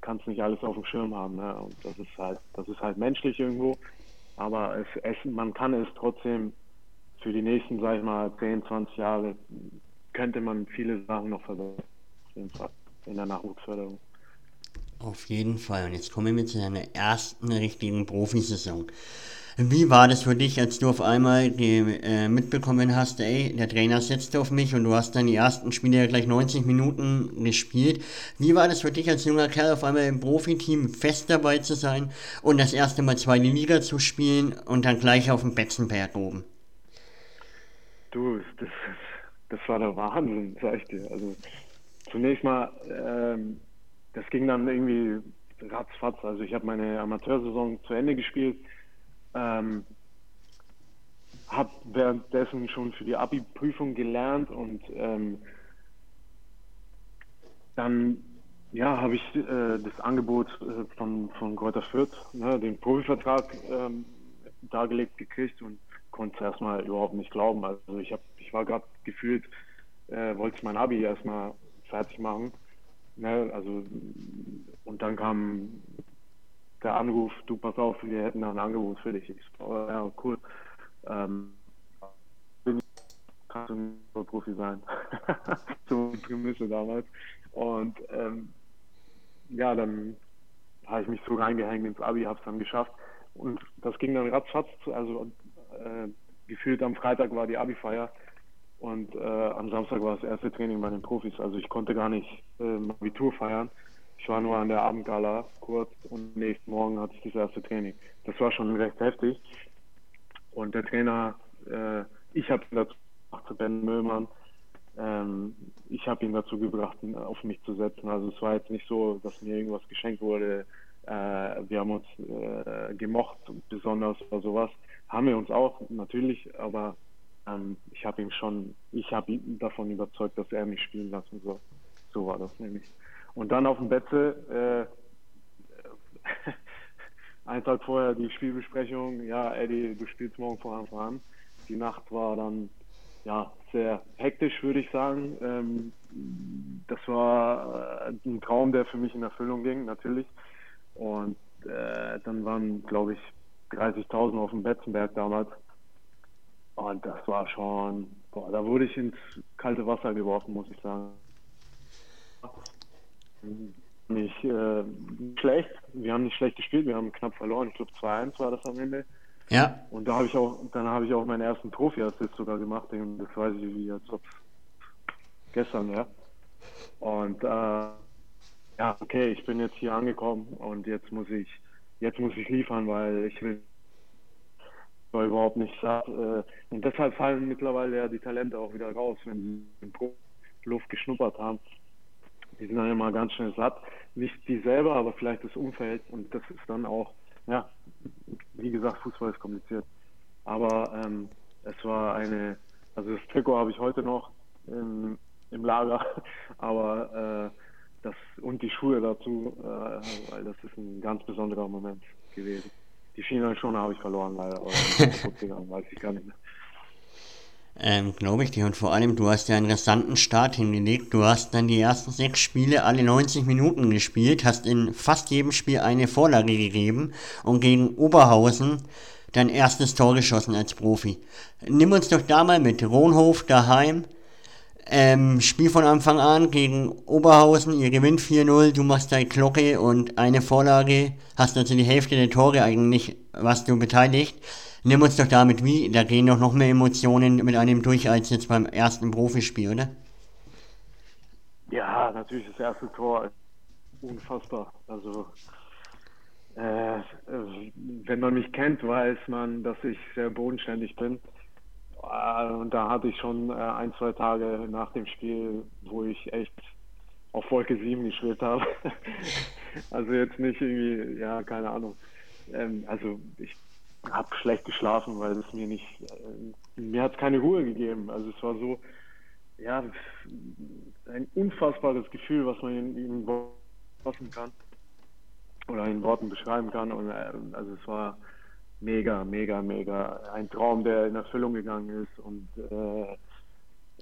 [SPEAKER 3] kannst nicht alles auf dem Schirm haben, ne? Und das ist halt, das ist halt menschlich irgendwo. Aber es, es, man kann es trotzdem für die nächsten, sag ich mal, 10, 20 Jahre, könnte man viele Sachen noch verbessern. In der Nachwuchsförderung.
[SPEAKER 2] Auf jeden Fall. Und jetzt kommen wir zu deiner ersten richtigen Profisaison. Wie war das für dich, als du auf einmal die, äh, mitbekommen hast, ey, der Trainer setzt auf mich und du hast dann die ersten Spiele gleich 90 Minuten gespielt. Wie war das für dich als junger Kerl auf einmal im Profiteam fest dabei zu sein und das erste Mal zweite Liga zu spielen und dann gleich auf dem Betzenberg oben?
[SPEAKER 3] Du, das, das war der Wahnsinn, sag ich dir. Also zunächst mal, ähm, das ging dann irgendwie ratzfatz. Also ich habe meine Amateursaison zu Ende gespielt ähm, habe währenddessen schon für die Abi-Prüfung gelernt und ähm, dann ja, habe ich äh, das Angebot äh, von, von Fürth, ne, den Profivertrag ähm, dargelegt gekriegt und konnte es erstmal überhaupt nicht glauben. Also ich, hab, ich war gerade gefühlt, äh, wollte mein Abi erstmal fertig machen. Ne, also, und dann kam der Anruf, du pass auf, wir hätten noch ein Angebot für dich. Ich so, ja, cool. Ähm, kannst du Profi sein. so Prämisse damals. Und ähm, ja, dann habe ich mich so reingehängt ins Abi, habe es dann geschafft. Und das ging dann ratzfatz. Also äh, gefühlt am Freitag war die Abi-Feier und äh, am Samstag war das erste Training bei den Profis. Also ich konnte gar nicht äh, Abitur feiern. Ich war nur an der Abendgala kurz und nächsten Morgen hatte ich das erste Training. Das war schon recht heftig. Und der Trainer, äh, ich habe ihn dazu gebracht, Ben Möllmann, ähm, ich habe ihn dazu gebracht, ihn auf mich zu setzen. Also es war jetzt nicht so, dass mir irgendwas geschenkt wurde. Äh, wir haben uns äh, gemocht, besonders oder sowas. Haben wir uns auch, natürlich, aber ähm, ich habe ihn schon, ich habe ihn davon überzeugt, dass er mich spielen lassen soll. So war das nämlich. Und dann auf dem Betze, äh, einen Tag vorher die Spielbesprechung, ja, Eddie, du spielst morgen von Anfang an. Die Nacht war dann ja sehr hektisch, würde ich sagen. Ähm, das war äh, ein Traum, der für mich in Erfüllung ging, natürlich. Und äh, dann waren, glaube ich, 30.000 auf dem Betzenberg damals. Und das war schon, boah, da wurde ich ins kalte Wasser geworfen, muss ich sagen nicht äh, schlecht. Wir haben nicht schlecht gespielt, wir haben knapp verloren. Ich glaube 2-1 war das am Ende.
[SPEAKER 2] Ja.
[SPEAKER 3] Und da habe ich auch, dann habe ich auch meinen ersten Profi-Assist sogar gemacht. Das weiß ich wie als ob gestern, ja. Und äh, ja, okay, ich bin jetzt hier angekommen und jetzt muss ich, jetzt muss ich liefern, weil ich will überhaupt nicht satt. Äh, und deshalb fallen mittlerweile ja die Talente auch wieder raus, wenn sie in Luft geschnuppert haben die sind dann immer ganz schnell satt. Nicht die selber, aber vielleicht das Umfeld. Und das ist dann auch, ja, wie gesagt, Fußball ist kompliziert. Aber ähm, es war eine, also das Trikot habe ich heute noch im, im Lager, aber äh, das und die Schuhe dazu, äh, weil das ist ein ganz besonderer Moment gewesen. Die Finalschoner habe ich verloren leider, aber weiß ich gar nicht mehr.
[SPEAKER 2] Ähm, Glaube ich dir. Und vor allem, du hast ja einen rasanten Start hingelegt. Du hast dann die ersten sechs Spiele alle 90 Minuten gespielt, hast in fast jedem Spiel eine Vorlage gegeben und gegen Oberhausen dein erstes Tor geschossen als Profi. Nimm uns doch da mal mit. Ronhof daheim. Ähm, Spiel von Anfang an gegen Oberhausen, ihr gewinnt 4-0, du machst deine Glocke und eine Vorlage, hast also die Hälfte der Tore eigentlich, was du beteiligt. Nimm uns doch damit wie, da gehen doch noch mehr Emotionen mit einem durch als jetzt beim ersten Profispiel, oder?
[SPEAKER 3] Ja, natürlich das erste Tor unfassbar. Also äh, wenn man mich kennt, weiß man, dass ich sehr bodenständig bin. Äh, und da hatte ich schon äh, ein, zwei Tage nach dem Spiel, wo ich echt auf Wolke 7 gespielt habe. also jetzt nicht irgendwie, ja, keine Ahnung. Ähm, also ich habe schlecht geschlafen, weil es mir nicht, äh, mir hat es keine Ruhe gegeben. Also es war so, ja, ein unfassbares Gefühl, was man in, in Worten kann oder in Worten beschreiben kann. Und äh, also es war mega, mega, mega ein Traum, der in Erfüllung gegangen ist und, äh,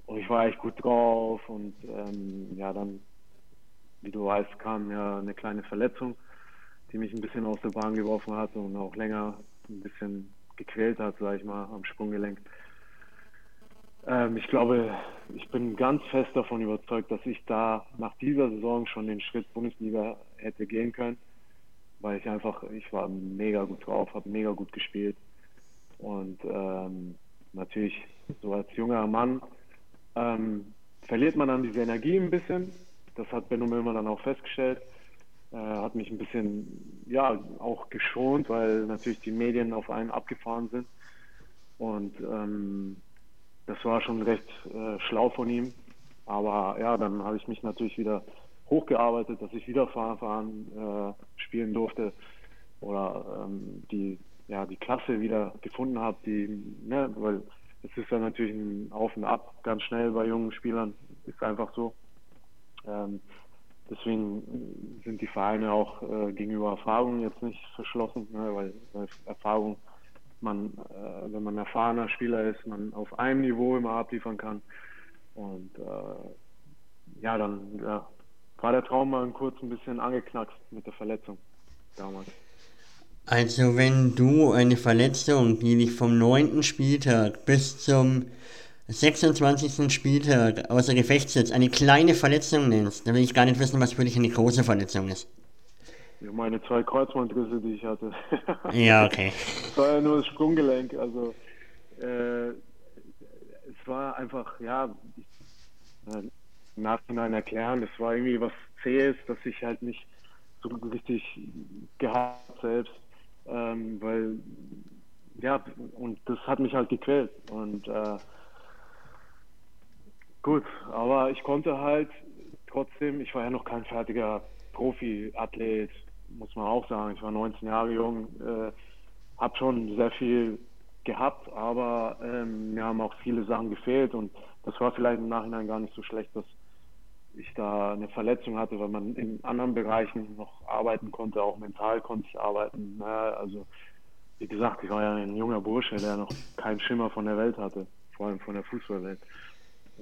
[SPEAKER 3] und ich war echt gut drauf und ähm, ja, dann, wie du weißt, kam ja eine kleine Verletzung, die mich ein bisschen aus der Bahn geworfen hat und auch länger ein bisschen gequält hat, sage ich mal, am Sprunggelenk. Ähm, ich glaube, ich bin ganz fest davon überzeugt, dass ich da nach dieser Saison schon den Schritt Bundesliga hätte gehen können, weil ich einfach, ich war mega gut drauf, habe mega gut gespielt Und ähm, natürlich, so als junger Mann, ähm, verliert man dann diese Energie ein bisschen. Das hat Benno Müllmann dann auch festgestellt. Äh, hat mich ein bisschen, ja, auch geschont, weil natürlich die Medien auf einen abgefahren sind. Und ähm, das war schon recht äh, schlau von ihm. Aber ja, dann habe ich mich natürlich wieder hochgearbeitet, dass ich wieder fahren, äh, spielen durfte oder ähm, die, ja, die Klasse wieder gefunden habe, die, ne, weil es ist ja natürlich ein Auf und Ab ganz schnell bei jungen Spielern, ist einfach so. Ähm, deswegen sind die Vereine auch äh, gegenüber Erfahrung jetzt nicht verschlossen, ne, weil, weil Erfahrung man, äh, wenn man erfahrener Spieler ist, man auf einem Niveau immer abliefern kann. Und äh, ja, dann ja, war der Traum mal kurz ein bisschen angeknackst mit der Verletzung damals.
[SPEAKER 2] Also wenn du eine Verletzung, die dich vom 9. Spieltag bis zum 26. Spieltag außer Gefecht setzt, eine kleine Verletzung nennst, dann will ich gar nicht wissen, was für dich eine große Verletzung ist.
[SPEAKER 3] Meine zwei Kreuzbandrisse, die ich hatte.
[SPEAKER 2] ja, okay.
[SPEAKER 3] Es war ja nur das Sprunggelenk, also äh, es war einfach, ja, äh, im Nachhinein erklären, es war irgendwie was Zähes, dass ich halt nicht so richtig gehabt selbst, ähm, weil, ja, und das hat mich halt gequält und äh, gut, aber ich konnte halt trotzdem, ich war ja noch kein fertiger Profi-Athlet, muss man auch sagen. Ich war 19 Jahre jung, äh, habe schon sehr viel gehabt, aber ähm, mir haben auch viele Sachen gefehlt und das war vielleicht im Nachhinein gar nicht so schlecht, dass ich da eine Verletzung hatte, weil man in anderen Bereichen noch arbeiten konnte, auch mental konnte ich arbeiten. Ne? Also wie gesagt, ich war ja ein junger Bursche, der noch keinen Schimmer von der Welt hatte, vor allem von der Fußballwelt.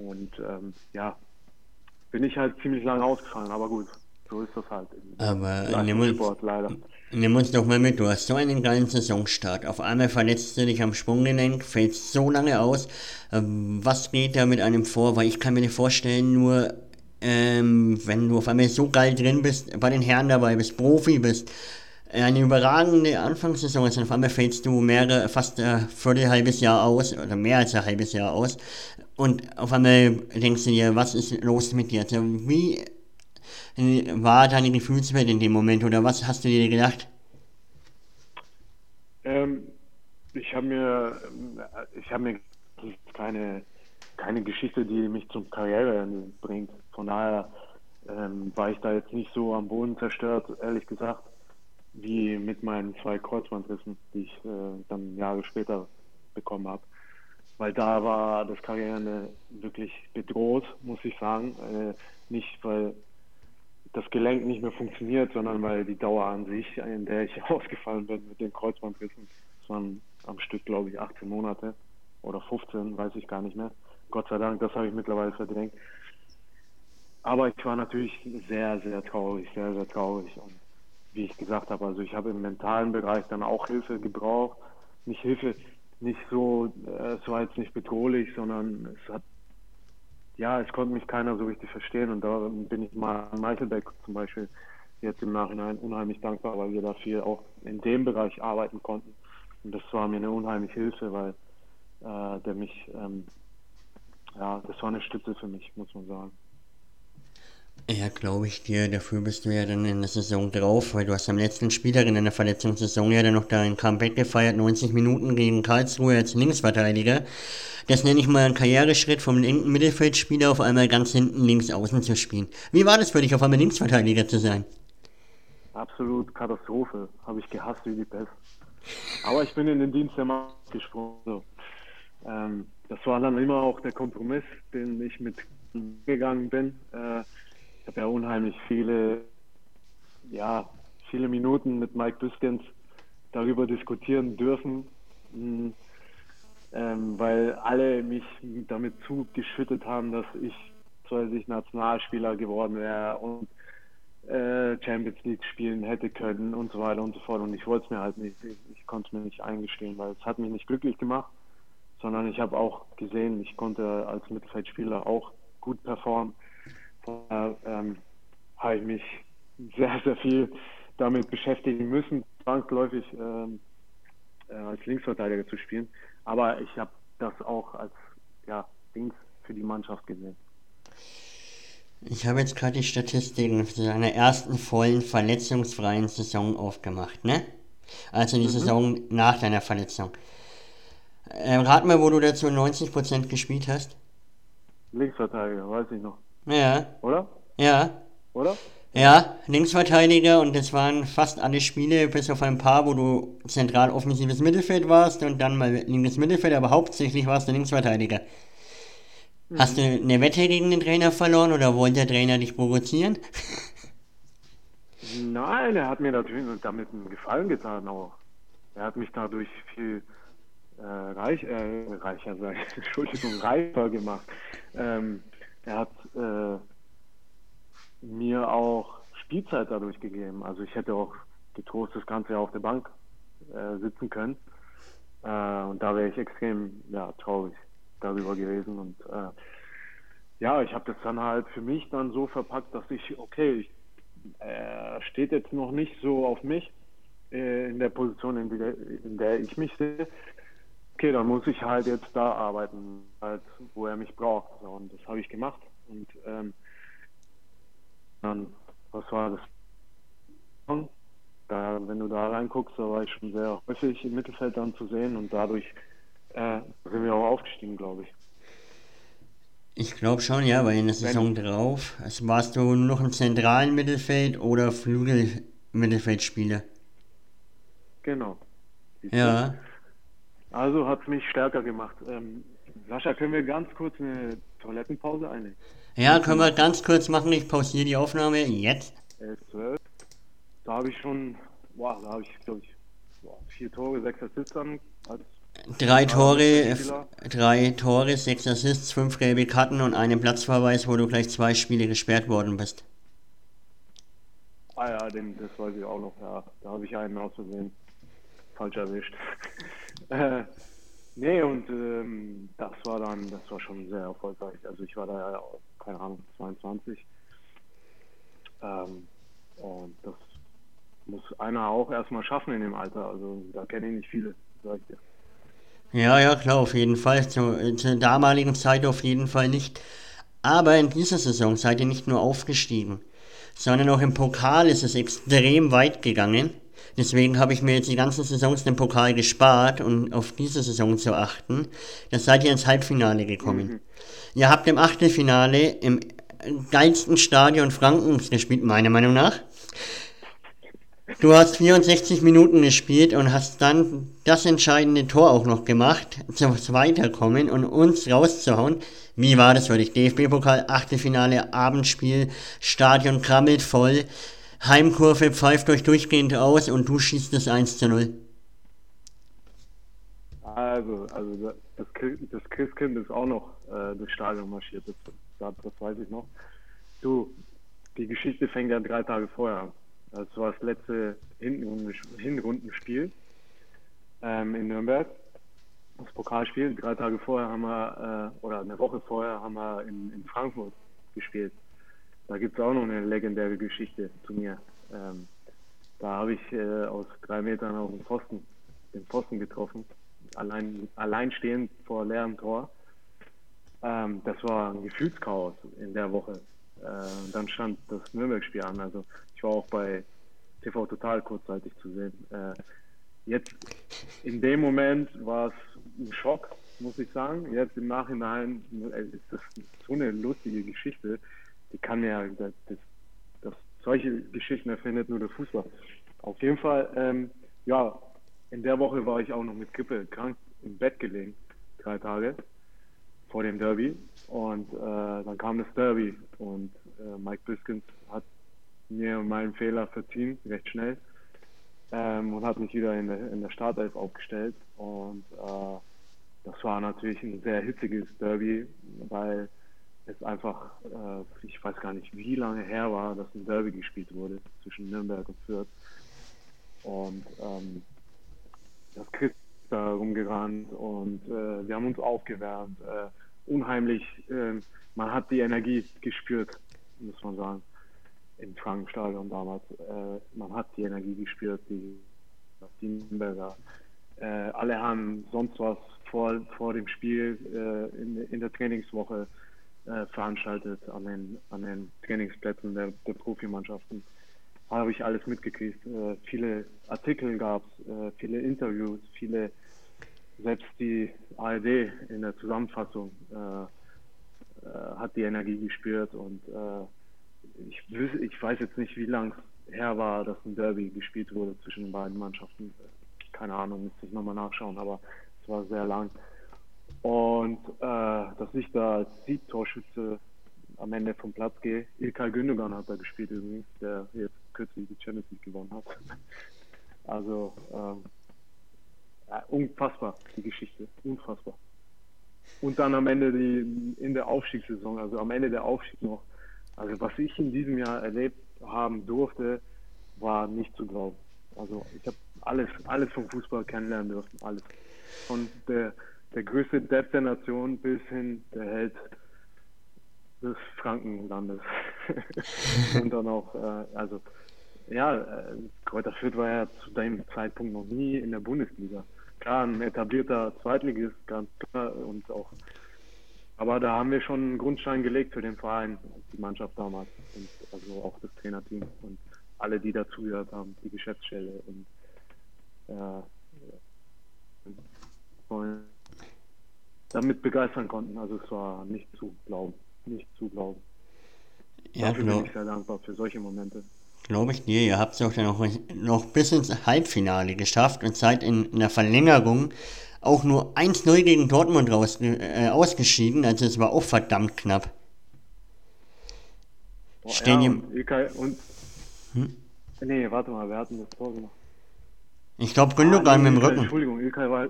[SPEAKER 3] Und ähm, ja, bin ich halt ziemlich lange ausgefallen, aber gut, so ist das halt.
[SPEAKER 2] Aber nimm uns, Sport, leider. nimm uns doch mal mit, du hast so einen geilen Saisonstart. Auf einmal verletzt du dich am Sprunggelenk, fällst so lange aus. Ähm, was geht da mit einem vor? Weil ich kann mir nicht vorstellen, nur ähm, wenn du auf einmal so geil drin bist, bei den Herren dabei bist, Profi bist, eine überragende Anfangssaison ist, auf einmal fällst du mehrere, fast ein viertel Jahr aus, oder mehr als ein halbes Jahr aus, und auf einmal denkst du dir, was ist los mit dir? Also wie war deine Gefühlswelt in dem Moment oder was hast du dir gedacht?
[SPEAKER 3] Ähm, ich habe mir, ich habe mir keine, keine Geschichte, die mich zum Karriere bringt. Von daher ähm, war ich da jetzt nicht so am Boden zerstört, ehrlich gesagt, wie mit meinen zwei Kreuzbandrissen, die ich äh, dann Jahre später bekommen habe. Weil da war das Karriere wirklich bedroht, muss ich sagen. Äh, nicht, weil das Gelenk nicht mehr funktioniert, sondern weil die Dauer an sich, in der ich ausgefallen bin mit den Kreuzbandrissen, das waren am Stück, glaube ich, 18 Monate oder 15, weiß ich gar nicht mehr. Gott sei Dank, das habe ich mittlerweile verdrängt. Aber ich war natürlich sehr, sehr traurig, sehr, sehr traurig. Und wie ich gesagt habe, also ich habe im mentalen Bereich dann auch Hilfe gebraucht. Nicht Hilfe, nicht so, äh, es war jetzt nicht bedrohlich, sondern es hat ja, es konnte mich keiner so richtig verstehen und da bin ich mal Meichelbeck zum Beispiel jetzt im Nachhinein unheimlich dankbar, weil wir da viel auch in dem Bereich arbeiten konnten. Und das war mir eine unheimliche Hilfe, weil äh, der mich, ähm, ja, das war eine Stütze für mich, muss man sagen.
[SPEAKER 2] Ja, glaube ich dir. Dafür bist du ja dann in der Saison drauf, weil du hast am letzten Spieltag in deiner Verletzungssaison ja dann noch dein Comeback gefeiert, 90 Minuten gegen Karlsruhe als Linksverteidiger. Das nenne ich mal einen Karriereschritt vom linken Mittelfeldspieler auf einmal ganz hinten links außen zu spielen. Wie war das für dich, auf einmal Linksverteidiger zu sein?
[SPEAKER 3] Absolut Katastrophe. Habe ich gehasst wie die Pest. Aber ich bin in den Dienst der Macht gesprungen. So. Ähm, das war dann immer auch der Kompromiss, den ich mitgegangen bin. Äh, ich habe ja unheimlich viele, ja, viele Minuten mit Mike Biskens darüber diskutieren dürfen. Mh, ähm, weil alle mich damit zugeschüttet haben, dass ich sich Nationalspieler geworden wäre und äh, Champions League spielen hätte können und so weiter und so fort. Und ich wollte es mir halt nicht, ich, ich konnte es mir nicht eingestehen, weil es hat mich nicht glücklich gemacht, sondern ich habe auch gesehen, ich konnte als Mittelfeldspieler auch gut performen. Daher ähm, habe ich mich sehr, sehr viel damit beschäftigen müssen, zwangsläufig. Ähm, äh, als Linksverteidiger zu spielen. Aber ich habe das auch als ja, Dings für die Mannschaft gesehen.
[SPEAKER 2] Ich habe jetzt gerade die Statistiken für seine ersten vollen verletzungsfreien Saison aufgemacht, ne? Also die mhm. Saison nach deiner Verletzung. Äh, rat mal, wo du dazu 90% gespielt hast.
[SPEAKER 3] Linksverteidiger, weiß ich noch.
[SPEAKER 2] Ja.
[SPEAKER 3] Oder?
[SPEAKER 2] Ja.
[SPEAKER 3] Oder?
[SPEAKER 2] Ja, Linksverteidiger und das waren fast alle Spiele, bis auf ein paar, wo du zentral offensives Mittelfeld warst und dann mal linkes Mittelfeld, aber hauptsächlich warst du Linksverteidiger. Mhm. Hast du eine Wette gegen den Trainer verloren oder wollte der Trainer dich provozieren?
[SPEAKER 3] Nein, er hat mir natürlich damit einen Gefallen getan auch. Er hat mich dadurch viel äh, reich, äh, reicher, sag ich, Entschuldigung, reifer gemacht. Ähm, er hat äh, mir auch Spielzeit dadurch gegeben. Also ich hätte auch getrost das ganze auf der Bank äh, sitzen können. Äh, und da wäre ich extrem ja, traurig darüber gewesen. Und äh, ja, ich habe das dann halt für mich dann so verpackt, dass ich, okay, ich, er steht jetzt noch nicht so auf mich äh, in der Position, in der, in der ich mich sehe. Okay, dann muss ich halt jetzt da arbeiten, halt, wo er mich braucht. So, und das habe ich gemacht. Und ähm, dann, was war das? Da, wenn du da reinguckst, da war ich schon sehr häufig im Mittelfeld dann zu sehen und dadurch äh, sind wir auch aufgestiegen, glaube ich.
[SPEAKER 2] Ich glaube schon, ja, weil in der Saison wenn, drauf also warst du noch im zentralen Mittelfeld oder Flügel-Mittelfeldspieler.
[SPEAKER 3] Genau.
[SPEAKER 2] Ja.
[SPEAKER 3] Also hat es mich stärker gemacht. Ähm, Sascha, können wir ganz kurz eine Toilettenpause einnehmen?
[SPEAKER 2] Ja, können wir ganz kurz machen. Ich pausiere die Aufnahme jetzt.
[SPEAKER 3] 11, 12. Da habe ich schon, boah, da habe ich, glaube ich, boah, vier Tore, sechs Assists an. Als
[SPEAKER 2] drei Tore, drei Tore, sechs Assists, fünf gelbe Karten und einen Platzverweis, wo du gleich zwei Spiele gesperrt worden bist.
[SPEAKER 3] Ah ja, den, das weiß ich auch noch, ja. Da habe ich einen aus Versehen falsch erwischt. äh, nee, und ähm, das war dann, das war schon sehr erfolgreich. Also ich war da ja keine Ahnung, 22. Ähm, und das muss einer auch erstmal schaffen in dem Alter. Also da kenne ich nicht viele, sag ich dir.
[SPEAKER 2] Ja, ja, klar, auf jeden Fall. Zu, zur damaligen Zeit auf jeden Fall nicht. Aber in dieser Saison seid ihr nicht nur aufgestiegen, sondern auch im Pokal ist es extrem weit gegangen. Deswegen habe ich mir jetzt die ganzen Saisons den Pokal gespart, um auf diese Saison zu achten. Da seid ihr ins Halbfinale gekommen. Mhm. Ihr habt im Achtelfinale im geilsten Stadion Frankens gespielt, meiner Meinung nach. Du hast 64 Minuten gespielt und hast dann das entscheidende Tor auch noch gemacht, zum Weiterkommen und uns rauszuhauen. Wie war das für dich? DFB-Pokal, Achtelfinale, Abendspiel, Stadion krabbelt voll. Heimkurve pfeift euch durchgehend aus und du schießt es 1 zu 0.
[SPEAKER 3] Also, also das, das Christkind ist auch noch äh, durchs Stadion marschiert, das, das, das, weiß ich noch. Du, die Geschichte fängt ja drei Tage vorher an. Das war das letzte Hinrundenspiel ähm, in Nürnberg. Das Pokalspiel. Drei Tage vorher haben wir, äh, oder eine Woche vorher haben wir in, in Frankfurt gespielt. Da gibt es auch noch eine legendäre Geschichte zu mir. Ähm, da habe ich äh, aus drei Metern auf den Pfosten, den Pfosten getroffen, allein, allein stehend vor leerem Tor. Ähm, das war ein Gefühlschaos in der Woche. Äh, dann stand das Nürnberg-Spiel an. Also ich war auch bei TV Total kurzzeitig zu sehen. Äh, jetzt in dem Moment war es ein Schock, muss ich sagen. Jetzt im Nachhinein äh, ist das so eine lustige Geschichte die kann ja, das, das, solche Geschichten erfindet nur der Fußball. Auf jeden Fall, ähm, ja, in der Woche war ich auch noch mit Grippe krank im Bett gelegen, drei Tage vor dem Derby. Und äh, dann kam das Derby und äh, Mike Biskins hat mir meinen Fehler verziehen, recht schnell. Ähm, und hat mich wieder in der, in der Startelf aufgestellt. Und äh, das war natürlich ein sehr hitziges Derby, weil es einfach, äh, ich weiß gar nicht, wie lange her war, dass ein Derby gespielt wurde zwischen Nürnberg und Fürth. Und ähm, das Chris da rumgerannt und äh, wir haben uns aufgewärmt. Äh, unheimlich, äh, man hat die Energie gespürt, muss man sagen, im Frankenstadion damals. Äh, man hat die Energie gespürt, die, die Nürnberger Äh, alle haben sonst was vor, vor dem Spiel äh, in, in der Trainingswoche äh, veranstaltet an den, an den Trainingsplätzen der, der Profimannschaften. Habe ich alles mitgekriegt. Äh, viele Artikel gab es, äh, viele Interviews, viele, selbst die ARD in der Zusammenfassung äh, äh, hat die Energie gespürt und äh, ich, ich weiß jetzt nicht, wie lang es her war, dass ein Derby gespielt wurde zwischen den beiden Mannschaften. Keine Ahnung, müsste ich nochmal nachschauen, aber es war sehr lang. Und äh, dass ich da als Siegtorschütze am Ende vom Platz gehe. Ilkay Gündogan hat da gespielt übrigens, der jetzt kürzlich die Champions League gewonnen hat. Also ähm, ja, unfassbar, die Geschichte, unfassbar. Und dann am Ende die in der Aufstiegssaison, also am Ende der Aufstieg noch. Also was ich in diesem Jahr erlebt haben durfte, war nicht zu glauben. Also ich habe alles, alles vom Fußball kennenlernen dürfen, alles. Von der der größte Depp der Nation bis hin der Held des Frankenlandes. und dann auch, äh, also ja, äh, Kräuter Fürth war ja zu dem Zeitpunkt noch nie in der Bundesliga. Klar, ein etablierter Zweitligist, ganz klar, und auch, aber da haben wir schon einen Grundstein gelegt für den Verein, die Mannschaft damals, und also auch das Trainerteam und alle, die dazugehört haben, die Geschäftsstelle und äh, damit begeistern konnten. Also es war nicht zu glauben. Nicht zu glauben. Ja, Dafür bin ich sehr dankbar für solche Momente.
[SPEAKER 2] Glaube ich dir, ihr habt es auch dann noch, noch bis ins Halbfinale geschafft und seid in, in der Verlängerung auch nur 1-0 gegen Dortmund raus, äh, ausgeschieden, also es war auch verdammt knapp.
[SPEAKER 3] Boah, Stehen ja, und, und hm? Nee, warte mal, wer hat denn das Tor gemacht?
[SPEAKER 2] Ich glaube Gündogan ah, nee, mit dem Rücken.
[SPEAKER 3] Entschuldigung, Ilkay war,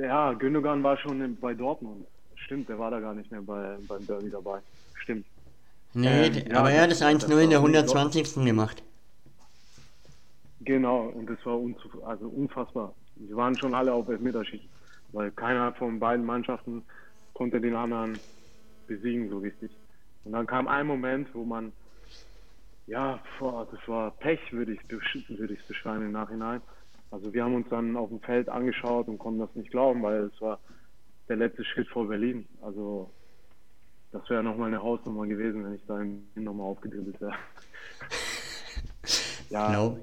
[SPEAKER 3] ja, Gündogan war schon bei Dortmund. Stimmt, der war da gar nicht mehr bei, beim Derby dabei. Stimmt.
[SPEAKER 2] Nee, ähm, aber ja, er hat das 1-0 in der 120. gemacht.
[SPEAKER 3] Genau, und das war also unfassbar. Sie waren schon alle auf Elfmeterschießen, weil keiner von beiden Mannschaften konnte den anderen besiegen so richtig. Und dann kam ein Moment, wo man, ja, das war Pech, würde ich es würde beschreiben im Nachhinein also wir haben uns dann auf dem Feld angeschaut und konnten das nicht glauben, weil es war der letzte Schritt vor Berlin. Also das wäre nochmal eine Hausnummer gewesen, wenn ich da nochmal aufgedribbelt wäre. ja. Genau.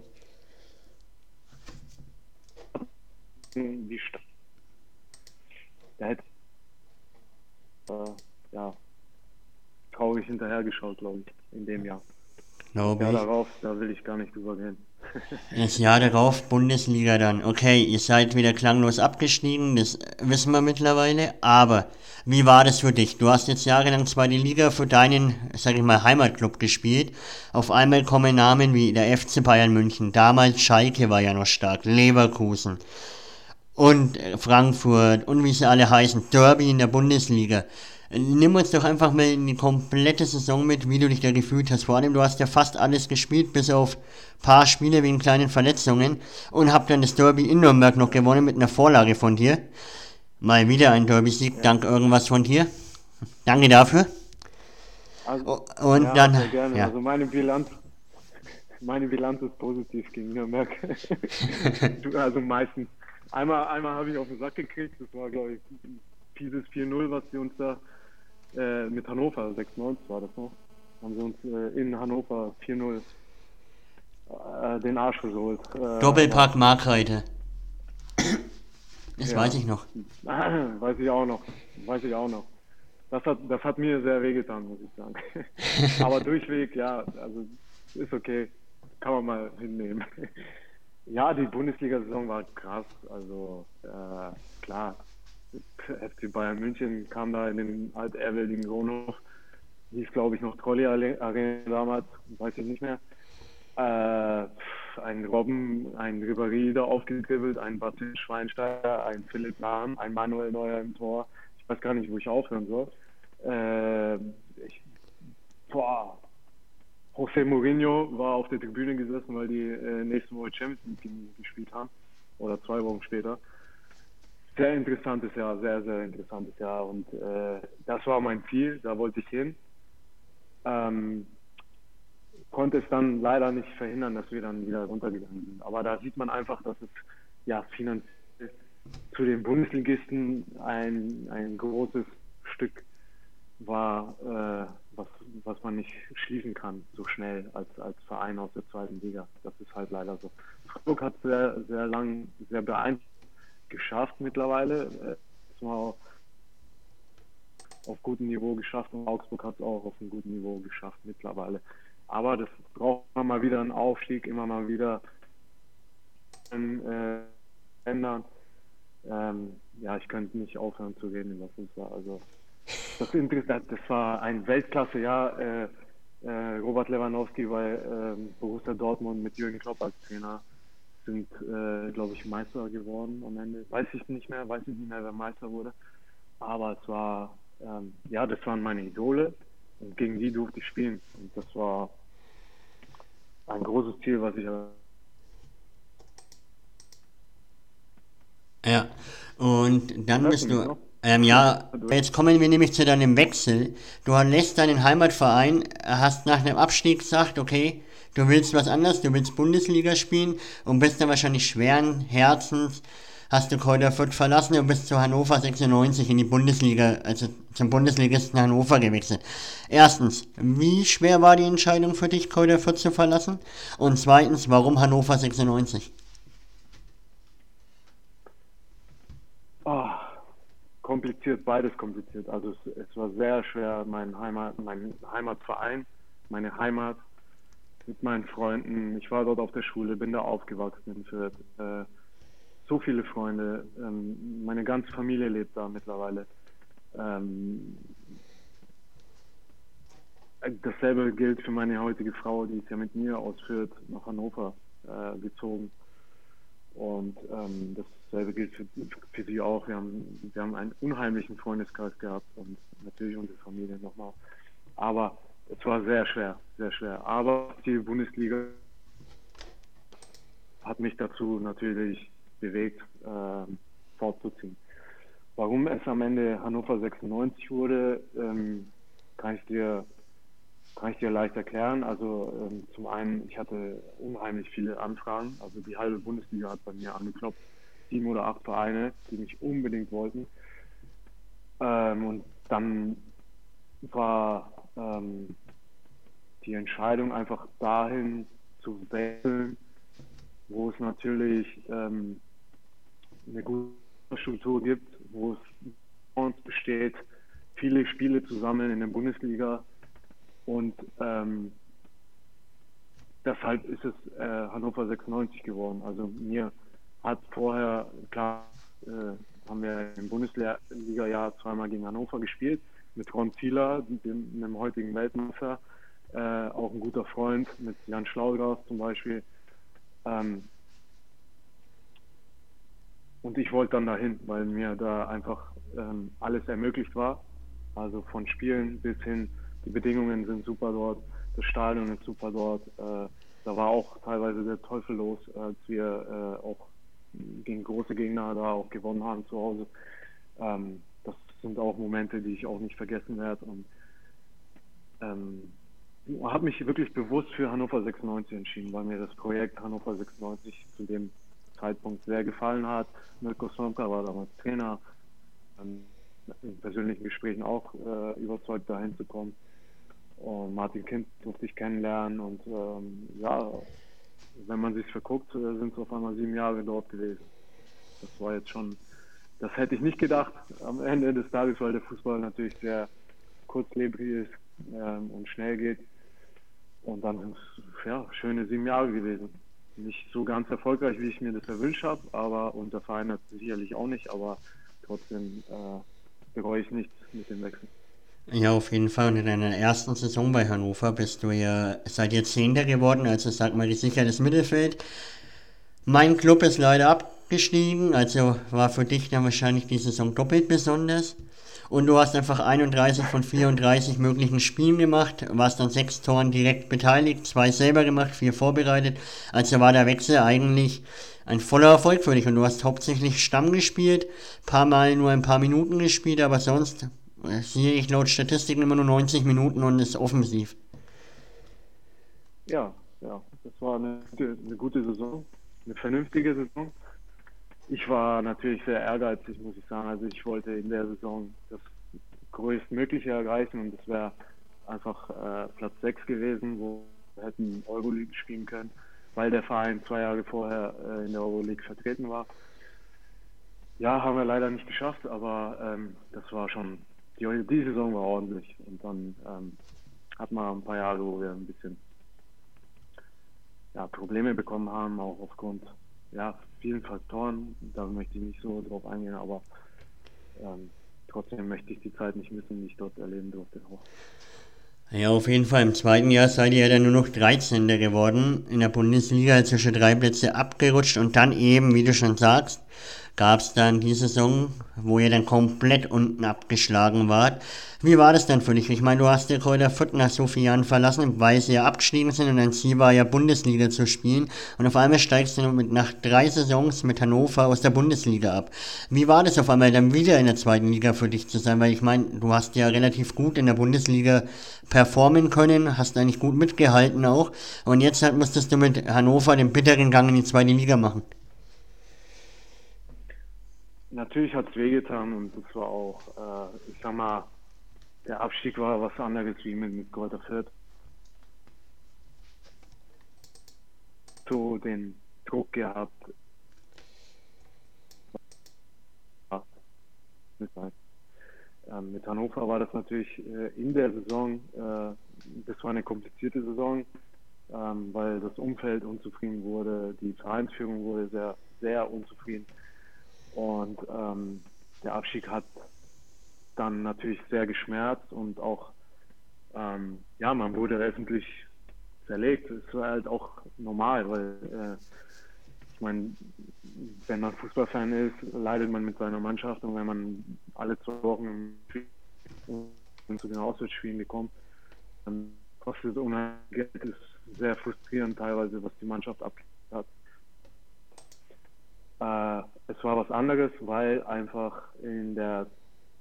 [SPEAKER 3] Wie da hätte äh, ja traurig hinterhergeschaut, glaube ich, in dem Jahr. Glaube ja, darauf, da will ich gar nicht drüber reden.
[SPEAKER 2] Das Jahr darauf Bundesliga dann. Okay, ihr seid wieder klanglos abgestiegen, das wissen wir mittlerweile. Aber wie war das für dich? Du hast jetzt jahrelang zwar die Liga für deinen, sag ich mal, Heimatclub gespielt. Auf einmal kommen Namen wie der FC Bayern München. Damals Schalke war ja noch stark. Leverkusen. Und Frankfurt und wie sie alle heißen. Derby in der Bundesliga. Nimm uns doch einfach mal in die komplette Saison mit, wie du dich da gefühlt hast. Vor allem, du hast ja fast alles gespielt, bis auf ein paar Spiele wegen kleinen Verletzungen und hab dann das Derby in Nürnberg noch gewonnen mit einer Vorlage von dir. Mal wieder ein Derby-Sieg, dank irgendwas von dir. Danke dafür.
[SPEAKER 3] Also, und ja, dann. Sehr gerne. Ja. Also meine Bilanz, meine Bilanz ist positiv gegen Nürnberg. also meistens. Einmal, einmal habe ich auf den Sack gekriegt, das war glaube ich dieses 4-0, was sie uns da äh, mit Hannover, 6-9 war das noch, haben sie uns äh, in Hannover 4-0 äh, den Arsch geholt.
[SPEAKER 2] Äh, Doppelpack Markreite. Das ja. weiß ich noch.
[SPEAKER 3] weiß ich auch noch. Weiß ich auch noch. Das hat, das hat mir sehr wehgetan, muss ich sagen. Aber durchweg, ja, also ist okay. Kann man mal hinnehmen. ja, die Bundesliga-Saison war krass. Also äh, klar, FC Bayern München kam da in den altehrwürdigen Sohnhof. Hieß, glaube ich, noch Trolley Arena damals, weiß ich nicht mehr. Äh, ein Robben, ein Ribéry da aufgedribbelt, ein Bastian Schweinsteiger, ein Philipp Lahm, ein Manuel Neuer im Tor. Ich weiß gar nicht, wo ich aufhören soll. Äh, ich, boah, José Mourinho war auf der Tribüne gesessen, weil die äh, nächste Woche Champions League gespielt haben. Oder zwei Wochen später. Sehr interessantes Jahr, sehr, sehr interessantes Jahr. Und äh, das war mein Ziel, da wollte ich hin. Ähm, konnte es dann leider nicht verhindern, dass wir dann wieder runtergegangen sind. Aber da sieht man einfach, dass es ja finanziell zu den Bundesligisten ein, ein großes Stück war, äh, was, was man nicht schließen kann so schnell als, als Verein aus der zweiten Liga. Das ist halt leider so. Freiburg hat sehr, sehr lang, sehr beeindruckend geschafft mittlerweile. Es war auf gutem Niveau geschafft und Augsburg hat es auch auf einem guten Niveau geschafft mittlerweile. Aber das braucht immer mal wieder einen Aufstieg, immer mal wieder äh, ändern. Ähm, ja, ich könnte nicht aufhören zu reden über Fußball. Also das, das war ein Weltklasse-Jahr. Äh, äh, Robert Lewandowski bei äh, Borussia Dortmund mit Jürgen Klopp als Trainer sind, äh, glaube ich, Meister geworden am Ende. Weiß ich nicht mehr, weiß ich nicht mehr, wer Meister wurde. Aber es war, ähm, ja, das waren meine Idole und gegen die durfte ich spielen. Und das war ein großes Ziel, was ich.
[SPEAKER 2] Ja, und dann bist du. Ähm, ja, jetzt kommen wir nämlich zu deinem Wechsel. Du lässt deinen Heimatverein, hast nach dem Abstieg gesagt, okay, du willst was anderes, du willst Bundesliga spielen und bist dann wahrscheinlich schweren Herzens, hast du Kräuter Fürth verlassen und bist zu Hannover 96 in die Bundesliga, also zum Bundesligisten Hannover gewechselt. Erstens, wie schwer war die Entscheidung für dich, Kräuter Fürth zu verlassen? Und zweitens, warum Hannover 96?
[SPEAKER 3] Oh, kompliziert, beides kompliziert. Also es, es war sehr schwer, mein Heimat, mein Heimatverein, meine Heimat mit meinen Freunden. Ich war dort auf der Schule, bin da aufgewachsen in Fürth. Äh, so viele Freunde. Ähm, meine ganze Familie lebt da mittlerweile. Ähm, dasselbe gilt für meine heutige Frau, die ist ja mit mir aus Fürth nach Hannover äh, gezogen. Und ähm, dasselbe gilt für, für, sie auch. Wir haben, wir haben einen unheimlichen Freundeskreis gehabt und natürlich unsere Familie nochmal. Aber es war sehr schwer, sehr schwer. Aber die Bundesliga hat mich dazu natürlich bewegt, äh, fortzuziehen. Warum es am Ende Hannover 96 wurde, ähm, kann ich dir kann ich dir leicht erklären. Also ähm, zum einen, ich hatte unheimlich viele Anfragen. Also die halbe Bundesliga hat bei mir angeklopft. Sieben oder acht Vereine, die mich unbedingt wollten. Ähm, und dann war ähm, die Entscheidung einfach dahin zu wechseln, wo es natürlich ähm, eine gute Struktur gibt, wo es uns besteht, viele Spiele zusammen in der Bundesliga und ähm, deshalb ist es äh, Hannover 96 geworden. Also mir hat vorher, klar, äh, haben wir im Bundesliga-Jahr zweimal gegen Hannover gespielt, mit Ron Zieler, dem, dem heutigen Weltmeister, äh, auch ein guter Freund, mit Jan Schlaugras zum Beispiel. Ähm, und ich wollte dann dahin, weil mir da einfach ähm, alles ermöglicht war. Also von Spielen bis hin, die Bedingungen sind super dort, das Stadion ist super dort. Äh, da war auch teilweise der Teufel los, als wir äh, auch gegen große Gegner da auch gewonnen haben zu Hause. Ähm, sind auch Momente, die ich auch nicht vergessen werde. Und ähm, habe mich wirklich bewusst für Hannover 96 entschieden, weil mir das Projekt Hannover 96 zu dem Zeitpunkt sehr gefallen hat. Mirko Slomka war damals Trainer, ähm, in persönlichen Gesprächen auch äh, überzeugt, dahin zu kommen. Und Martin Kind durfte ich kennenlernen und ähm, ja, wenn man sich verguckt, äh, sind es auf einmal sieben Jahre dort gewesen. Das war jetzt schon, das hätte ich nicht gedacht am Ende des Tages, weil der Fußball natürlich sehr kurzlebig ist ähm, und schnell geht. Und dann sind es ja, schöne sieben Jahre gewesen nicht so ganz erfolgreich, wie ich mir das erwünscht habe, aber und der Verein hat sicherlich auch nicht, aber trotzdem äh, bereue ich nichts mit dem Wechsel.
[SPEAKER 2] Ja, auf jeden Fall. Und in deiner ersten Saison bei Hannover bist du ja, seid ihr geworden, also sag mal, sicheres Mittelfeld. Mein Club ist leider abgestiegen, also war für dich dann wahrscheinlich die Saison doppelt besonders und du hast einfach 31 von 34 möglichen Spielen gemacht, warst an sechs Toren direkt beteiligt, zwei selber gemacht, vier vorbereitet. Also war der Wechsel eigentlich ein voller Erfolg für dich und du hast hauptsächlich Stamm gespielt, paar Mal nur ein paar Minuten gespielt, aber sonst äh, sehe ich laut Statistiken immer nur 90 Minuten und ist offensiv.
[SPEAKER 3] Ja, ja, das war eine, eine gute Saison, eine vernünftige Saison. Ich war natürlich sehr ehrgeizig, muss ich sagen. Also ich wollte in der Saison das größtmögliche erreichen und das wäre einfach äh, Platz 6 gewesen, wo wir hätten Euroleague spielen können, weil der Verein zwei Jahre vorher äh, in der Euroleague vertreten war. Ja, haben wir leider nicht geschafft, aber ähm, das war schon, die, die Saison war ordentlich und dann ähm, hat man ein paar Jahre, wo wir ein bisschen ja, Probleme bekommen haben, auch aufgrund ja, vielen Faktoren. Da möchte ich nicht so drauf eingehen, aber ähm, trotzdem möchte ich die Zeit nicht missen, die ich dort erleben durfte.
[SPEAKER 2] Ja, auf jeden Fall. Im zweiten Jahr seid ihr ja dann nur noch 13. geworden. In der Bundesliga zwischen drei Plätze abgerutscht und dann eben, wie du schon sagst, gab es dann die Saison, wo ihr dann komplett unten abgeschlagen wart. Wie war das denn für dich? Ich meine, du hast ja Kräuter Fürth nach so vielen Jahren verlassen, weil sie ja abgestiegen sind und dein Ziel war ja Bundesliga zu spielen. Und auf einmal steigst du mit, nach drei Saisons mit Hannover aus der Bundesliga ab. Wie war das auf einmal dann wieder in der zweiten Liga für dich zu sein? Weil ich meine, du hast ja relativ gut in der Bundesliga performen können, hast eigentlich gut mitgehalten auch. Und jetzt halt musstest du mit Hannover den bitteren Gang in die zweite Liga machen.
[SPEAKER 3] Natürlich hat es wehgetan und das war auch, äh, ich sag mal, der Abstieg war was anderes wie mit, mit Kräuter Fürth. So den Druck gehabt. Mit Hannover war das natürlich äh, in der Saison, äh, das war eine komplizierte Saison, ähm, weil das Umfeld unzufrieden wurde, die Vereinsführung wurde sehr, sehr unzufrieden. Und ähm, der Abstieg hat dann natürlich sehr geschmerzt und auch, ähm, ja, man wurde öffentlich zerlegt. Das war halt auch normal, weil äh, ich meine, wenn man Fußballfan ist, leidet man mit seiner Mannschaft und wenn man alle zwei Wochen zu den Auswärtsspielen bekommt, dann kostet es unheimlich Geld, ist sehr frustrierend teilweise, was die Mannschaft abgegeben hat. Äh, es war was anderes, weil einfach in der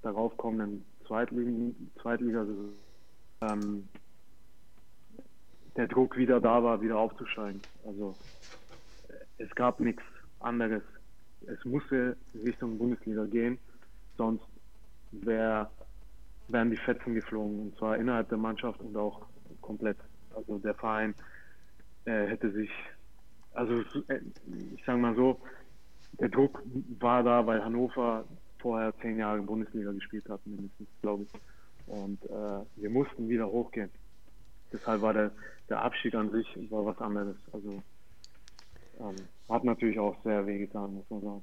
[SPEAKER 3] darauf kommenden Zweitligen, Zweitliga ähm, der Druck wieder da war, wieder aufzusteigen. Also es gab nichts anderes. Es musste Richtung Bundesliga gehen, sonst wär, wären die Fetzen geflogen und zwar innerhalb der Mannschaft und auch komplett. Also der Verein äh, hätte sich, also äh, ich sage mal so, der Druck war da, weil Hannover vorher zehn Jahre in Bundesliga gespielt hat, mindestens, glaube ich. Und äh, wir mussten wieder hochgehen. Deshalb war der, der Abschied an sich war was anderes. Also ähm, hat natürlich auch sehr weh getan, muss man sagen.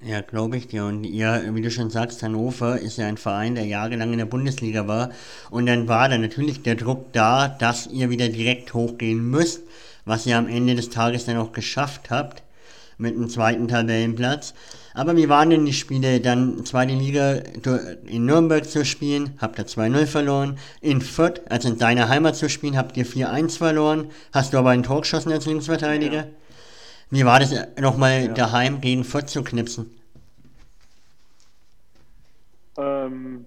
[SPEAKER 2] Ja, glaube ich dir. Und ihr, wie du schon sagst, Hannover ist ja ein Verein, der jahrelang in der Bundesliga war. Und dann war da natürlich der Druck da, dass ihr wieder direkt hochgehen müsst, was ihr am Ende des Tages dann auch geschafft habt mit dem zweiten Tabellenplatz. Aber wie waren denn die Spiele dann zweite Liga in Nürnberg zu spielen? Habt ihr 2-0 verloren. In Fürth, also in deiner Heimat zu spielen, habt ihr 4-1 verloren. Hast du aber ein Tor geschossen als Linksverteidiger? Ja. Wie war das nochmal ja. daheim gegen Fürth zu knipsen?
[SPEAKER 3] Ähm,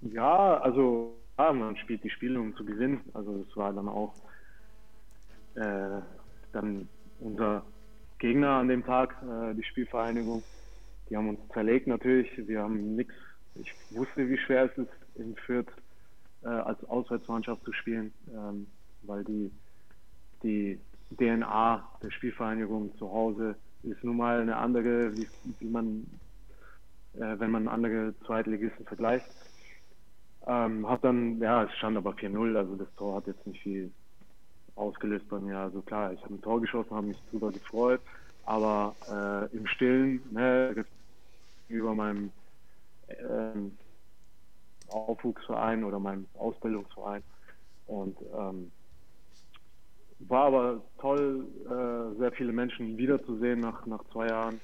[SPEAKER 3] ja, also ja, man spielt die Spiele, um zu gewinnen. Also das war dann auch äh, dann unser Gegner an dem Tag, äh, die Spielvereinigung. Die haben uns zerlegt natürlich. Wir haben nichts. Ich wusste, wie schwer es ist, in Fürth äh, als Auswärtsmannschaft zu spielen, ähm, weil die, die DNA der Spielvereinigung zu Hause ist nun mal eine andere, wie, wie man, äh, wenn man andere Zweitligisten vergleicht. Ähm, hat dann, ja, es stand aber 4-0, also das Tor hat jetzt nicht viel ausgelöst bei mir. Also klar, ich habe ein Tor geschossen, habe mich drüber gefreut, aber äh, im Stillen, ne, über meinem ähm, Aufwuchsverein oder meinem Ausbildungsverein und ähm, war aber toll, äh, sehr viele Menschen wiederzusehen nach, nach zwei Jahren,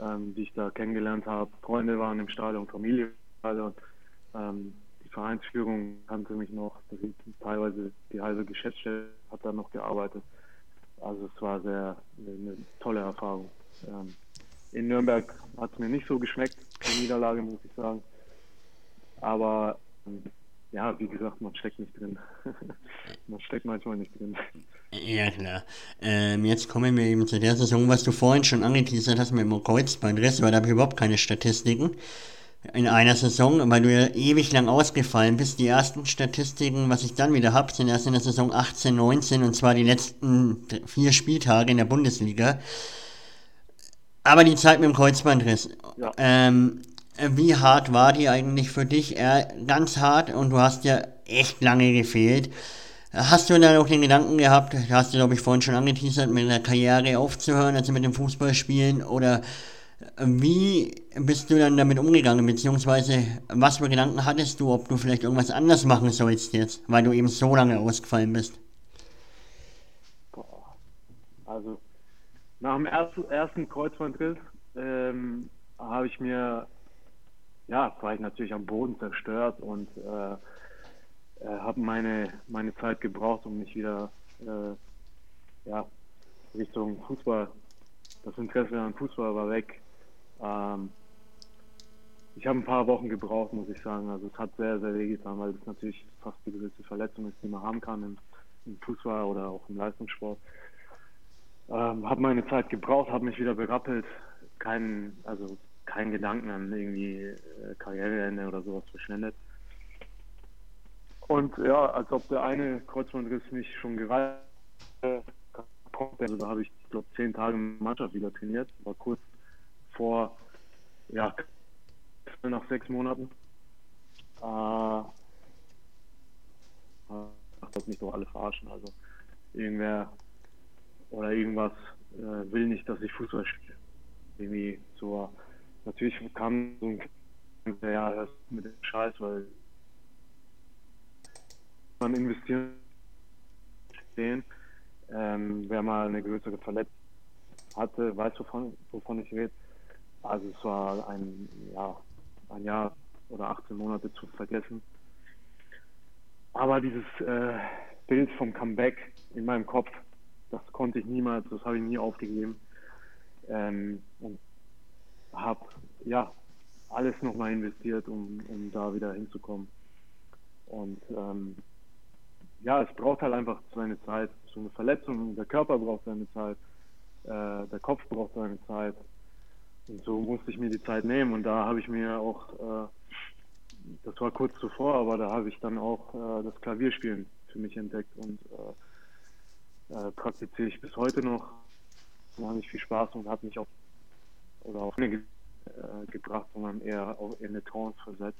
[SPEAKER 3] ähm, die ich da kennengelernt habe. Freunde waren im Stadion, Familie. Also, ähm, Vereinsführung kannte mich noch, teilweise die halbe Geschäftsstelle hat da noch gearbeitet. Also es war sehr eine tolle Erfahrung. Ähm, in Nürnberg hat es mir nicht so geschmeckt, die Niederlage muss ich sagen. Aber ähm, ja, wie gesagt, man steckt nicht drin. man steckt manchmal nicht drin.
[SPEAKER 2] Ja, klar. Ähm, jetzt kommen wir eben zu der Saison, was du vorhin schon angeteasert hast mit dem Kreuzbandriss, weil da habe ich überhaupt keine Statistiken in einer Saison, weil du ja ewig lang ausgefallen bist. Die ersten Statistiken, was ich dann wieder habe, sind erst in der Saison 18, 19 und zwar die letzten vier Spieltage in der Bundesliga. Aber die Zeit mit dem Kreuzbandriss. Ja. Ähm, wie hart war die eigentlich für dich? Äh, ganz hart und du hast ja echt lange gefehlt. Hast du dann auch den Gedanken gehabt, hast du glaube ich vorhin schon angeteasert, mit der Karriere aufzuhören, also mit dem Fußballspielen? Oder wie bist du dann damit umgegangen, beziehungsweise was für Gedanken hattest du, ob du vielleicht irgendwas anders machen sollst jetzt, weil du eben so lange ausgefallen bist?
[SPEAKER 3] Also nach dem ersten, ersten Kreuzbandriss ähm, habe ich mir, ja, war ich natürlich am Boden zerstört und äh, äh, habe meine, meine Zeit gebraucht, um mich wieder äh, ja, Richtung Fußball, das Interesse an Fußball war weg. Ähm, ich habe ein paar Wochen gebraucht, muss ich sagen. Also es hat sehr, sehr weh getan, weil es natürlich fast die größte Verletzung ist, die man haben kann im, im Fußball oder auch im Leistungssport. Ähm, habe meine Zeit gebraucht, habe mich wieder berappelt. Keinen, also keinen Gedanken an irgendwie äh, Karriereende oder sowas verschwendet. Und ja, als ob der eine Kreuzbandriss mich schon gereicht hat. Also da habe ich, glaube zehn Tage Mannschaft wieder trainiert. War kurz vor, ja, nach sechs Monaten. Äh, das nicht doch alle verarschen. Also irgendwer oder irgendwas äh, will nicht, dass ich Fußball spiele. Irgendwie so. Natürlich kam so ein ja, mit dem Scheiß, weil man investieren sehen. Ähm, wer mal eine größere Verletzung hatte, weiß, wovon, wovon ich rede. Also es war ein, ja, ein Jahr oder 18 Monate zu vergessen. Aber dieses äh, Bild vom Comeback in meinem Kopf, das konnte ich niemals, das habe ich nie aufgegeben. Ähm, und habe ja alles nochmal investiert, um, um da wieder hinzukommen. Und ähm, ja, es braucht halt einfach seine Zeit. So eine Verletzung, der Körper braucht seine Zeit, äh, der Kopf braucht seine Zeit. Und so musste ich mir die Zeit nehmen und da habe ich mir auch, äh, das war kurz zuvor, aber da habe ich dann auch äh, das Klavierspielen für mich entdeckt und äh, äh, praktiziere ich bis heute noch. Da habe ich viel Spaß und hat mich auch oder auch nicht äh, gebracht, sondern eher in eine Trance versetzt.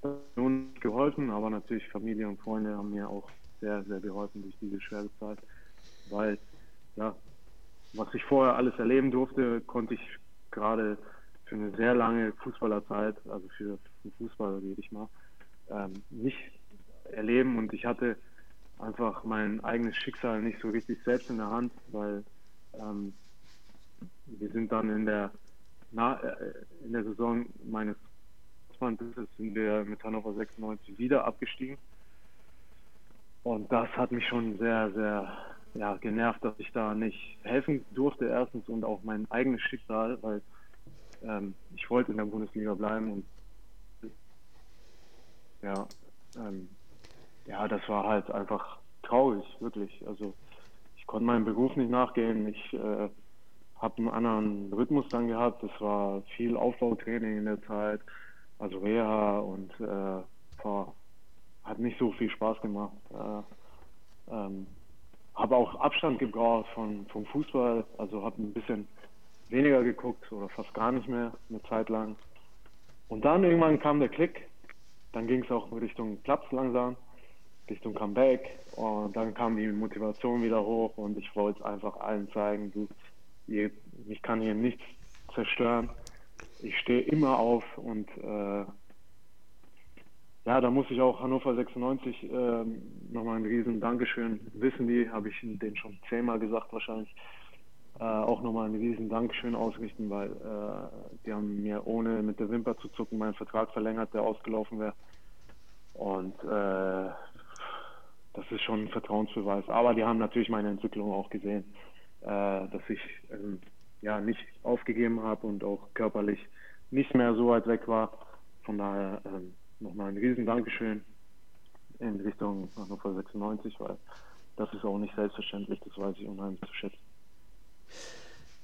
[SPEAKER 3] Das hat nun geholfen, aber natürlich Familie und Freunde haben mir auch sehr, sehr geholfen durch diese schwere Zeit, weil ja, was ich vorher alles erleben durfte, konnte ich gerade für eine sehr lange Fußballerzeit, also für, für Fußballer rede ich mal, ähm, nicht erleben. Und ich hatte einfach mein eigenes Schicksal nicht so richtig selbst in der Hand, weil ähm, wir sind dann in der na, äh, in der Saison meines sind wir mit Hannover 96 wieder abgestiegen. Und das hat mich schon sehr, sehr ja, genervt, dass ich da nicht helfen durfte, erstens und auch mein eigenes Schicksal, weil ähm, ich wollte in der Bundesliga bleiben und ja, ähm, ja, das war halt einfach traurig, wirklich. Also ich konnte meinem Beruf nicht nachgehen. Ich äh, habe einen anderen Rhythmus dann gehabt. Es war viel Aufbautraining in der Zeit, also Reha und äh, war hat nicht so viel Spaß gemacht. Äh, ähm, habe auch Abstand gebraucht von, vom Fußball, also habe ein bisschen weniger geguckt oder fast gar nicht mehr eine Zeit lang. Und dann irgendwann kam der Klick, dann ging es auch Richtung Platz langsam, Richtung Comeback und dann kam die Motivation wieder hoch und ich wollte einfach allen zeigen, du, ich kann hier nichts zerstören. Ich stehe immer auf und äh, ja, da muss ich auch Hannover 96 äh, nochmal ein riesen Dankeschön wissen die, habe ich denen schon zehnmal gesagt wahrscheinlich, äh, auch nochmal ein riesen Dankeschön ausrichten, weil äh, die haben mir ohne mit der Wimper zu zucken meinen Vertrag verlängert, der ausgelaufen wäre. Und äh, das ist schon ein Vertrauensbeweis. Aber die haben natürlich meine Entwicklung auch gesehen, äh, dass ich ähm, ja nicht aufgegeben habe und auch körperlich nicht mehr so weit weg war. Von daher ähm, nochmal ein riesen Dankeschön. in Richtung Hannover 96, weil das ist auch nicht selbstverständlich, das weiß ich unheimlich zu schätzen.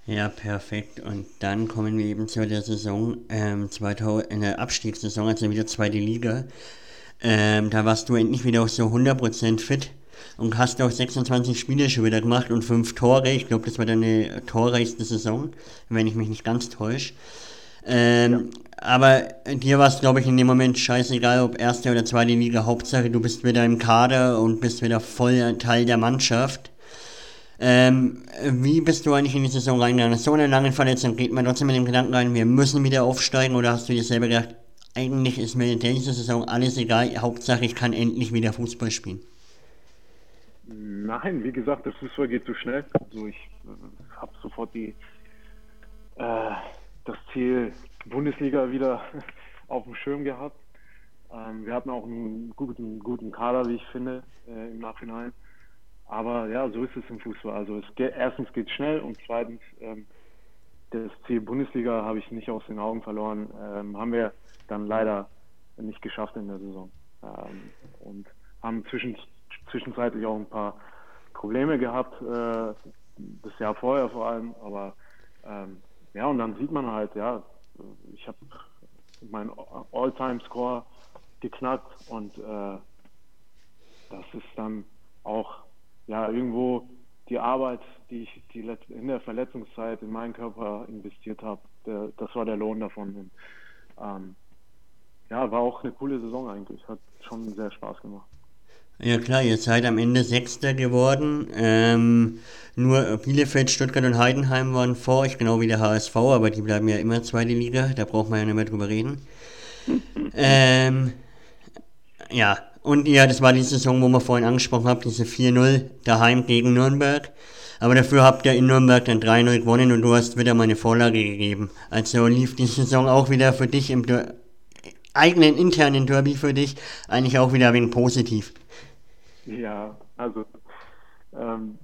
[SPEAKER 2] Ja, perfekt. Und dann kommen wir eben zu der Saison, ähm, 2000, in der Abstiegssaison, also wieder zweite Liga. Ähm, da warst du endlich wieder auch so 100% fit und hast auch 26 Spiele schon wieder gemacht und 5 Tore. Ich glaube, das war deine torreichste Saison, wenn ich mich nicht ganz täusche. Ähm, ja. Aber dir war es, glaube ich, in dem Moment scheißegal, ob erste oder zweite Liga. Hauptsache, du bist wieder im Kader und bist wieder voll Teil der Mannschaft. Ähm, wie bist du eigentlich in die Saison reingegangen? So eine lange Verletzung, geht man trotzdem mit dem Gedanken rein, wir müssen wieder aufsteigen oder hast du dir selber gedacht, eigentlich ist mir in dieser Saison alles egal, Hauptsache ich kann endlich wieder Fußball spielen?
[SPEAKER 3] Nein, wie gesagt, der Fußball geht zu schnell. Also ich äh, habe sofort die, äh, das Ziel Bundesliga wieder auf dem Schirm gehabt. Ähm, wir hatten auch einen guten, guten Kader, wie ich finde, äh, im Nachhinein. Aber ja, so ist es im Fußball. Also es geht, erstens geht schnell und zweitens ähm, das Ziel Bundesliga habe ich nicht aus den Augen verloren. Ähm, haben wir dann leider nicht geschafft in der Saison. Ähm, und haben zwischen, zwischenzeitlich auch ein paar Probleme gehabt, äh, das Jahr vorher vor allem. Aber ähm, ja, und dann sieht man halt, ja, ich habe meinen All-Time-Score geknackt und äh, das ist dann auch ja irgendwo die Arbeit, die ich die in der Verletzungszeit in meinen Körper investiert habe, das war der Lohn davon. Und, ähm, ja, war auch eine coole Saison eigentlich. Hat schon sehr Spaß gemacht.
[SPEAKER 2] Ja klar, ihr seid am Ende Sechster geworden. Ähm, nur Bielefeld, Stuttgart und Heidenheim waren vor euch, genau wie der HSV, aber die bleiben ja immer zweite Liga, da braucht man ja nicht mehr drüber reden. ähm, ja, und ja, das war die Saison, wo wir vorhin angesprochen haben, diese 4-0 daheim gegen Nürnberg. Aber dafür habt ihr in Nürnberg dann 3-0 gewonnen und du hast wieder mal eine Vorlage gegeben. Also lief die Saison auch wieder für dich im eigenen internen Derby für dich eigentlich auch wieder ein wenig positiv.
[SPEAKER 3] Ja, also ähm,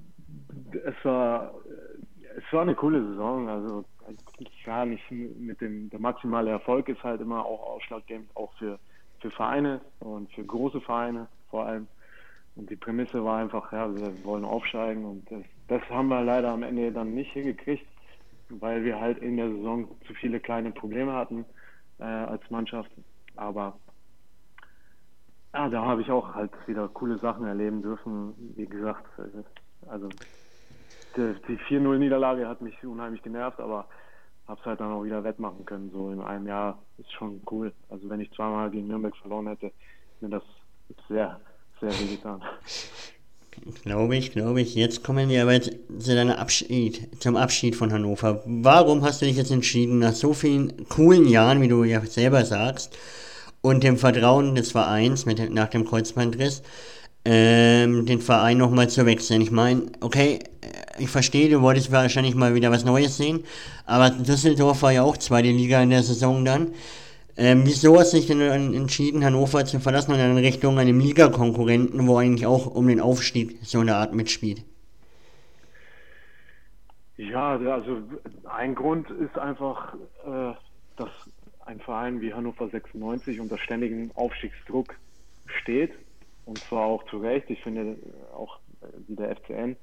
[SPEAKER 3] es war es war eine coole Saison. Also gar nicht mit dem der maximale Erfolg ist halt immer auch ausschlaggebend auch für für Vereine und für große Vereine vor allem. Und die Prämisse war einfach, ja, wir wollen aufsteigen und das, das haben wir leider am Ende dann nicht hingekriegt, weil wir halt in der Saison zu viele kleine Probleme hatten äh, als Mannschaft. Aber ja, da habe ich auch halt wieder coole Sachen erleben dürfen. Wie gesagt, also die, die 4-0-Niederlage hat mich unheimlich genervt, aber habe es halt dann auch wieder wettmachen können. So in einem Jahr ist schon cool. Also wenn ich zweimal gegen Nürnberg verloren hätte, mir das sehr, sehr weh getan.
[SPEAKER 2] Glaube ich, glaube ich. Jetzt kommen wir aber zu deinem Abschied, zum Abschied von Hannover. Warum hast du dich jetzt entschieden, nach so vielen coolen Jahren, wie du ja selber sagst, und dem Vertrauen des Vereins mit, nach dem Kreuzbandriss ähm, den Verein nochmal zu wechseln. Ich meine, okay, ich verstehe, du wolltest wahrscheinlich mal wieder was Neues sehen, aber Düsseldorf war ja auch zweite Liga in der Saison dann. Ähm, wieso hast du dich denn entschieden, Hannover zu verlassen und in Richtung einem Ligakonkurrenten, wo eigentlich auch um den Aufstieg so eine Art mitspielt?
[SPEAKER 3] Ja, also ein Grund ist einfach, äh, dass ein Verein wie Hannover 96 unter ständigem Aufstiegsdruck steht. Und zwar auch zu Recht. Ich finde auch äh, wie der FCN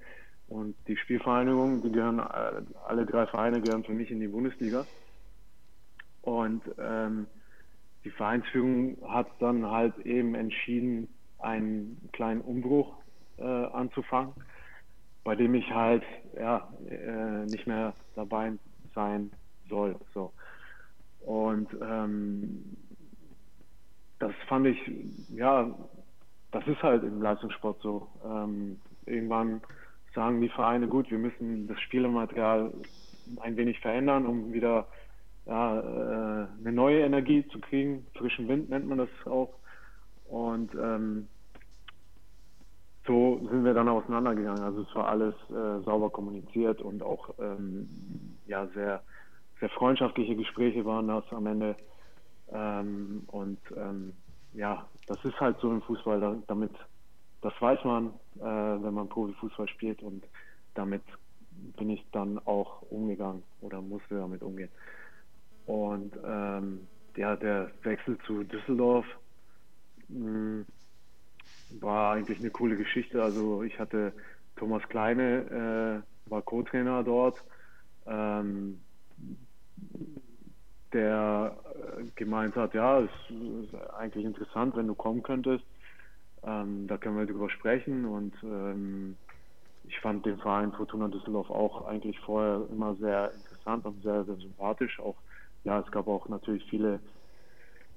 [SPEAKER 3] und die Spielvereinigung, die gehören, äh, alle drei Vereine gehören für mich in die Bundesliga. Und ähm, die Vereinsführung hat dann halt eben entschieden, einen kleinen Umbruch äh, anzufangen, bei dem ich halt ja, äh, nicht mehr dabei sein soll. So. Und ähm, das fand ich, ja, das ist halt im Leistungssport so. Ähm, irgendwann sagen die Vereine, gut, wir müssen das Spielematerial ein wenig verändern, um wieder ja, äh, eine neue Energie zu kriegen. Frischen Wind nennt man das auch. Und ähm, so sind wir dann auseinandergegangen. Also es war alles äh, sauber kommuniziert und auch ähm, ja sehr sehr freundschaftliche Gespräche waren das am Ende. Ähm, und ähm, ja, das ist halt so im Fußball, da, damit, das weiß man, äh, wenn man Profifußball spielt und damit bin ich dann auch umgegangen oder musste damit umgehen. Und ähm, ja, der Wechsel zu Düsseldorf, mh, hm, war eigentlich eine coole Geschichte. Also ich hatte Thomas Kleine, äh, war Co-Trainer dort, ähm, der äh, gemeint hat, ja, es ist eigentlich interessant, wenn du kommen könntest. Ähm, da können wir drüber sprechen und ähm, ich fand den Verein Fortuna Düsseldorf auch eigentlich vorher immer sehr interessant und sehr, sehr sympathisch. Auch ja, es gab auch natürlich viele,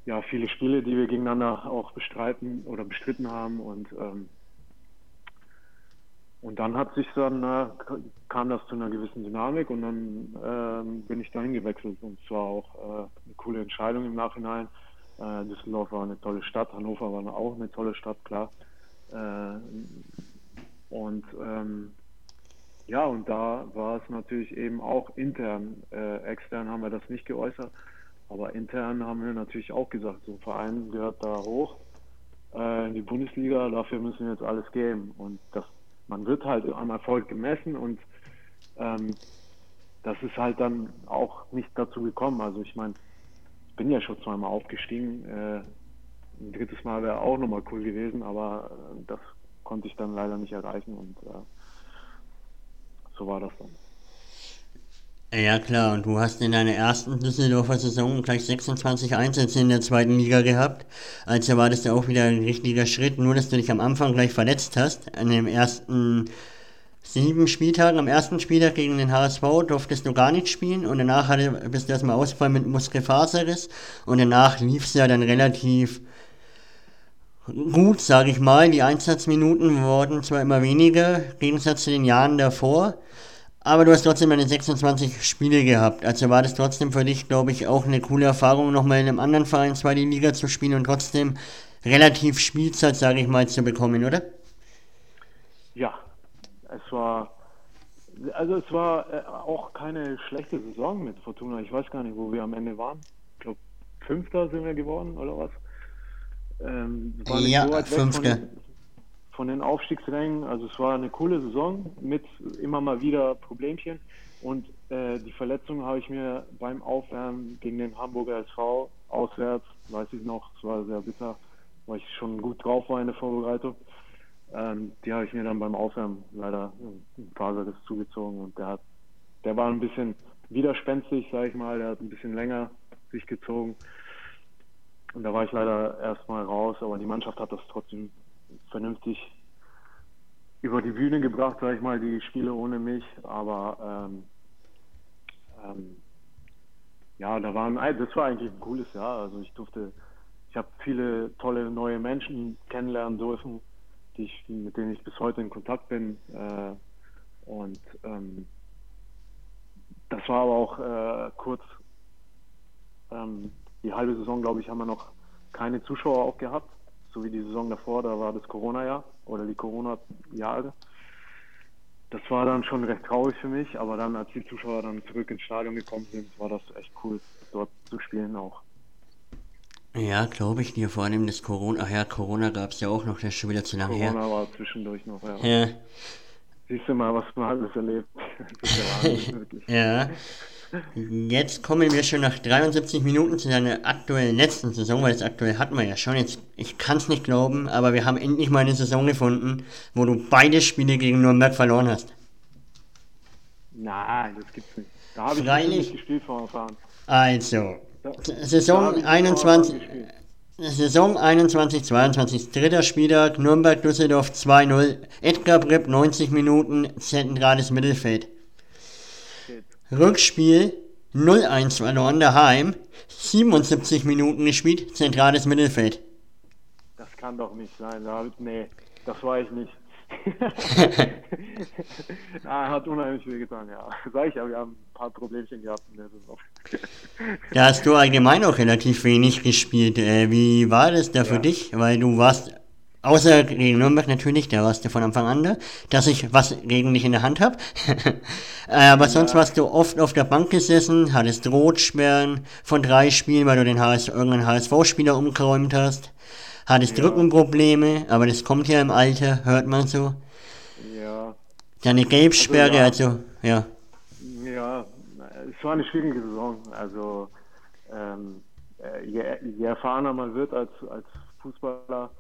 [SPEAKER 3] ja, viele Spiele, die wir gegeneinander auch bestreiten oder bestritten haben und ähm, und dann hat sich dann äh, kam das zu einer gewissen Dynamik und dann ähm, bin ich dahin gewechselt und es war auch äh, eine coole Entscheidung im Nachhinein. Äh, Düsseldorf war eine tolle Stadt, Hannover war auch eine tolle Stadt, klar. Äh, und ähm, ja, und da war es natürlich eben auch intern. Äh, extern haben wir das nicht geäußert, aber intern haben wir natürlich auch gesagt, so ein Verein gehört da hoch äh, in die Bundesliga, dafür müssen wir jetzt alles geben. Und das, man wird halt am Erfolg gemessen und ähm, das ist halt dann auch nicht dazu gekommen. Also ich meine, ich bin ja schon zweimal aufgestiegen. Äh, ein drittes Mal wäre auch nochmal cool gewesen, aber äh, das konnte ich dann leider nicht erreichen und äh, so war das dann.
[SPEAKER 2] Ja klar, und du hast in deiner ersten Düsseldorfer Saison gleich 26 Einsätze in der zweiten Liga gehabt. Also war das ja auch wieder ein richtiger Schritt, nur dass du dich am Anfang gleich verletzt hast. An dem ersten sieben Spieltagen, am ersten Spieltag gegen den HSV durftest du gar nicht spielen und danach hatte, bist du erstmal ausgefallen mit Muskelfaserriss und danach lief es ja dann relativ gut, sage ich mal. Die Einsatzminuten wurden zwar immer weniger, im Gegensatz zu den Jahren davor, aber du hast trotzdem deine 26 Spiele gehabt. Also war das trotzdem für dich, glaube ich, auch eine coole Erfahrung, nochmal in einem anderen Verein zweite Liga zu spielen und trotzdem relativ Spielzeit, sage ich mal, zu bekommen, oder?
[SPEAKER 3] Ja, es war, also es war äh, auch keine schlechte Saison mit Fortuna. Ich weiß gar nicht, wo wir am Ende waren. Ich glaube, Fünfter sind wir geworden oder was?
[SPEAKER 2] Ähm, war ja, so fünfte.
[SPEAKER 3] Von den, von den Aufstiegsrängen. Also es war eine coole Saison mit immer mal wieder Problemchen. Und äh, die Verletzung habe ich mir beim Aufwärmen gegen den Hamburger SV auswärts, weiß ich noch, es war sehr bitter, weil ich schon gut drauf war in der Vorbereitung. Ähm, die habe ich mir dann beim Aufwärmen leider ein Faserriss zugezogen und der hat, der war ein bisschen widerspenstig, sage ich mal, der hat ein bisschen länger sich gezogen. Und da war ich leider erstmal raus, aber die Mannschaft hat das trotzdem vernünftig über die Bühne gebracht, sage ich mal, die Spiele ohne mich. Aber ähm, ähm, ja, da waren, das war eigentlich ein cooles Jahr. Also ich durfte, ich habe viele tolle neue Menschen kennenlernen dürfen, die ich, mit denen ich bis heute in Kontakt bin. Äh, und ähm, das war aber auch äh, kurz ähm, die halbe Saison, glaube ich, haben wir noch keine Zuschauer auch gehabt, so wie die Saison davor, da war das Corona-Jahr oder die Corona-Jahre. Das war dann schon recht traurig für mich, aber dann, als die Zuschauer dann zurück ins Stadion gekommen sind, war das echt cool, dort zu spielen auch.
[SPEAKER 2] Ja, glaube ich dir, vor allem das Corona, ach ja, Corona gab es ja auch noch, das ist schon wieder zu lange
[SPEAKER 3] her.
[SPEAKER 2] Corona
[SPEAKER 3] war zwischendurch noch, ja.
[SPEAKER 2] ja.
[SPEAKER 3] Siehst du mal, was man alles erlebt. Ja
[SPEAKER 2] ja. Jetzt kommen wir schon nach 73 Minuten zu deiner aktuellen letzten Saison, weil das aktuell hatten wir ja schon. Jetzt, ich kann es nicht glauben, aber wir haben endlich mal eine Saison gefunden, wo du beide Spiele gegen Nürnberg verloren hast.
[SPEAKER 3] Nein, das gibt's nicht. Da habe ich nicht gespielt vor erfahren.
[SPEAKER 2] Also, Saison 21. Saison 21, 22, dritter Spieltag, Nürnberg-Düsseldorf 2-0, Edgar Bripp 90 Minuten, zentrales Mittelfeld. Rückspiel 0-1 verloren daheim, 77 Minuten gespielt, zentrales Mittelfeld.
[SPEAKER 3] Das kann doch nicht sein. Nee, das war ich nicht. ah, hat unheimlich viel getan, ja. Sag ich ja, wir haben ein paar Problemchen gehabt in der Saison.
[SPEAKER 2] da hast du allgemein auch relativ wenig gespielt. Äh, wie war das da ja. für dich? Weil du warst Außer gegen Nürnberg natürlich, der warst du von Anfang an da, dass ich was gegen dich in der Hand habe. Äh, aber ja. sonst warst du oft auf der Bank gesessen, hattest Rotsperren von drei Spielen, weil du den HS, irgendeinen HSV-Spieler umgeräumt hast. Hattest ja. Rückenprobleme, aber das kommt ja im Alter, hört man so.
[SPEAKER 3] Ja.
[SPEAKER 2] Deine Gelbsperre, also, ja.
[SPEAKER 3] also ja. Ja, es war eine schwierige Saison. Also ähm, äh, je, je erfahrener man wird als, als Fußballer,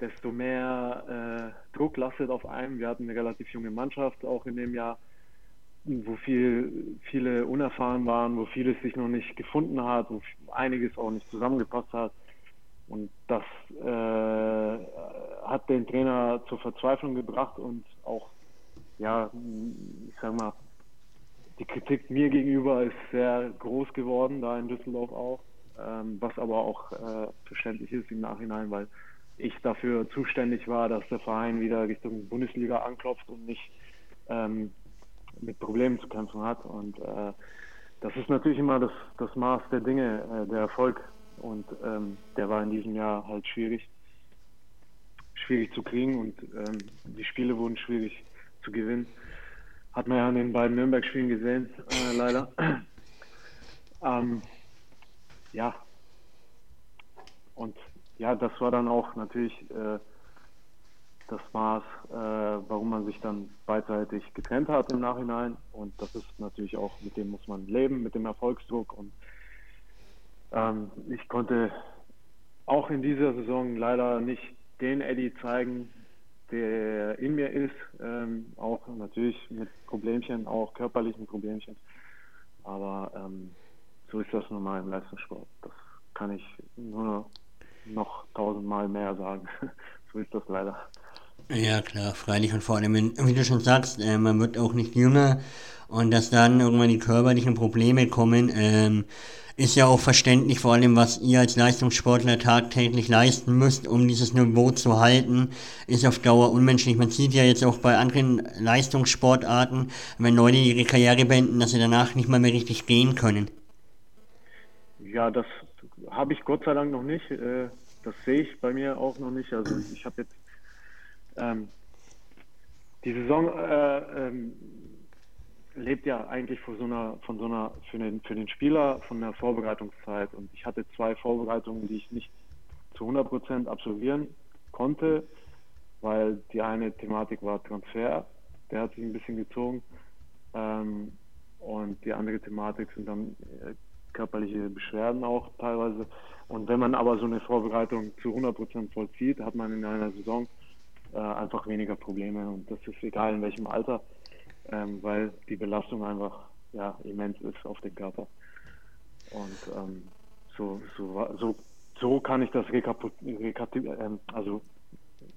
[SPEAKER 3] desto mehr äh, Druck lastet auf einem. Wir hatten eine relativ junge Mannschaft auch in dem Jahr, wo viel, viele unerfahren waren, wo vieles sich noch nicht gefunden hat, wo einiges auch nicht zusammengepasst hat. Und das äh, hat den Trainer zur Verzweiflung gebracht und auch, ja, ich sag mal, die Kritik mir gegenüber ist sehr groß geworden, da in Düsseldorf auch, ähm, was aber auch äh, verständlich ist im Nachhinein, weil ich dafür zuständig war, dass der Verein wieder Richtung Bundesliga anklopft und nicht ähm, mit Problemen zu kämpfen hat. Und äh, das ist natürlich immer das, das Maß der Dinge, äh, der Erfolg. Und ähm, der war in diesem Jahr halt schwierig, schwierig zu kriegen und ähm, die Spiele wurden schwierig zu gewinnen. Hat man ja an den beiden Nürnberg-Spielen gesehen, äh, leider. ähm, ja. Und ja, das war dann auch natürlich äh, das Maß, äh, warum man sich dann beidseitig getrennt hat im Nachhinein. Und das ist natürlich auch, mit dem muss man leben, mit dem Erfolgsdruck. Und ähm, ich konnte auch in dieser Saison leider nicht den Eddie zeigen, der in mir ist. Ähm, auch natürlich mit Problemchen, auch körperlichen Problemchen. Aber ähm, so ist das normal im Leistungssport. Das kann ich nur noch tausendmal mehr sagen. so ist das leider.
[SPEAKER 2] Ja, klar, freilich und vor allem, wie du schon sagst, äh, man wird auch nicht jünger und dass dann irgendwann die körperlichen Probleme kommen, ähm, ist ja auch verständlich, vor allem was ihr als Leistungssportler tagtäglich leisten müsst, um dieses Niveau zu halten, ist auf Dauer unmenschlich. Man sieht ja jetzt auch bei anderen Leistungssportarten, wenn Leute ihre Karriere beenden, dass sie danach nicht mal mehr richtig gehen können.
[SPEAKER 3] Ja, das habe ich Gott sei Dank noch nicht. Äh, das sehe ich bei mir auch noch nicht. Also ich habe jetzt ähm, die Saison äh, ähm, lebt ja eigentlich von so einer, von so einer für den, für den Spieler von der Vorbereitungszeit. Und ich hatte zwei Vorbereitungen, die ich nicht zu 100 Prozent absolvieren konnte, weil die eine Thematik war Transfer, der hat sich ein bisschen gezogen. Ähm, und die andere Thematik sind dann äh, körperliche Beschwerden auch teilweise. Und wenn man aber so eine Vorbereitung zu 100 Prozent vollzieht, hat man in einer Saison äh, einfach weniger Probleme. Und das ist egal in welchem Alter, ähm, weil die Belastung einfach ja, immens ist auf den Körper. Und ähm, so, so, so, so kann ich das rekapitulieren, äh, also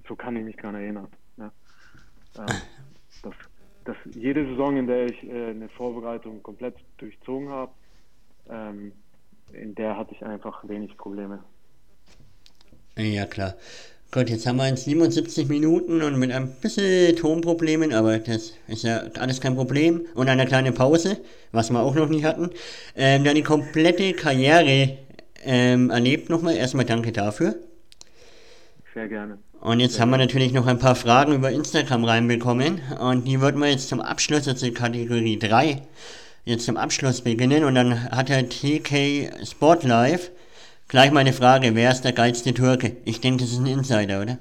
[SPEAKER 3] so kann ich mich daran erinnern. Ja. Ähm, dass, dass jede Saison, in der ich äh, eine Vorbereitung komplett durchzogen habe, ähm, in der hatte ich einfach wenig Probleme.
[SPEAKER 2] Ja, klar. Gut, jetzt haben wir in 77 Minuten und mit ein bisschen Tonproblemen, aber das ist ja alles kein Problem. Und eine kleine Pause, was wir auch noch nicht hatten. Ähm, die komplette Karriere ähm, erlebt nochmal. Erstmal danke dafür.
[SPEAKER 3] Sehr gerne.
[SPEAKER 2] Und jetzt Sehr haben wir natürlich noch ein paar Fragen über Instagram reinbekommen. Und die würden wir jetzt zum Abschluss, also Kategorie 3, jetzt zum Abschluss beginnen. Und dann hat der TK Sport Live Gleich meine Frage, wer ist der geilste Türke? Ich denke, das ist ein Insider, oder?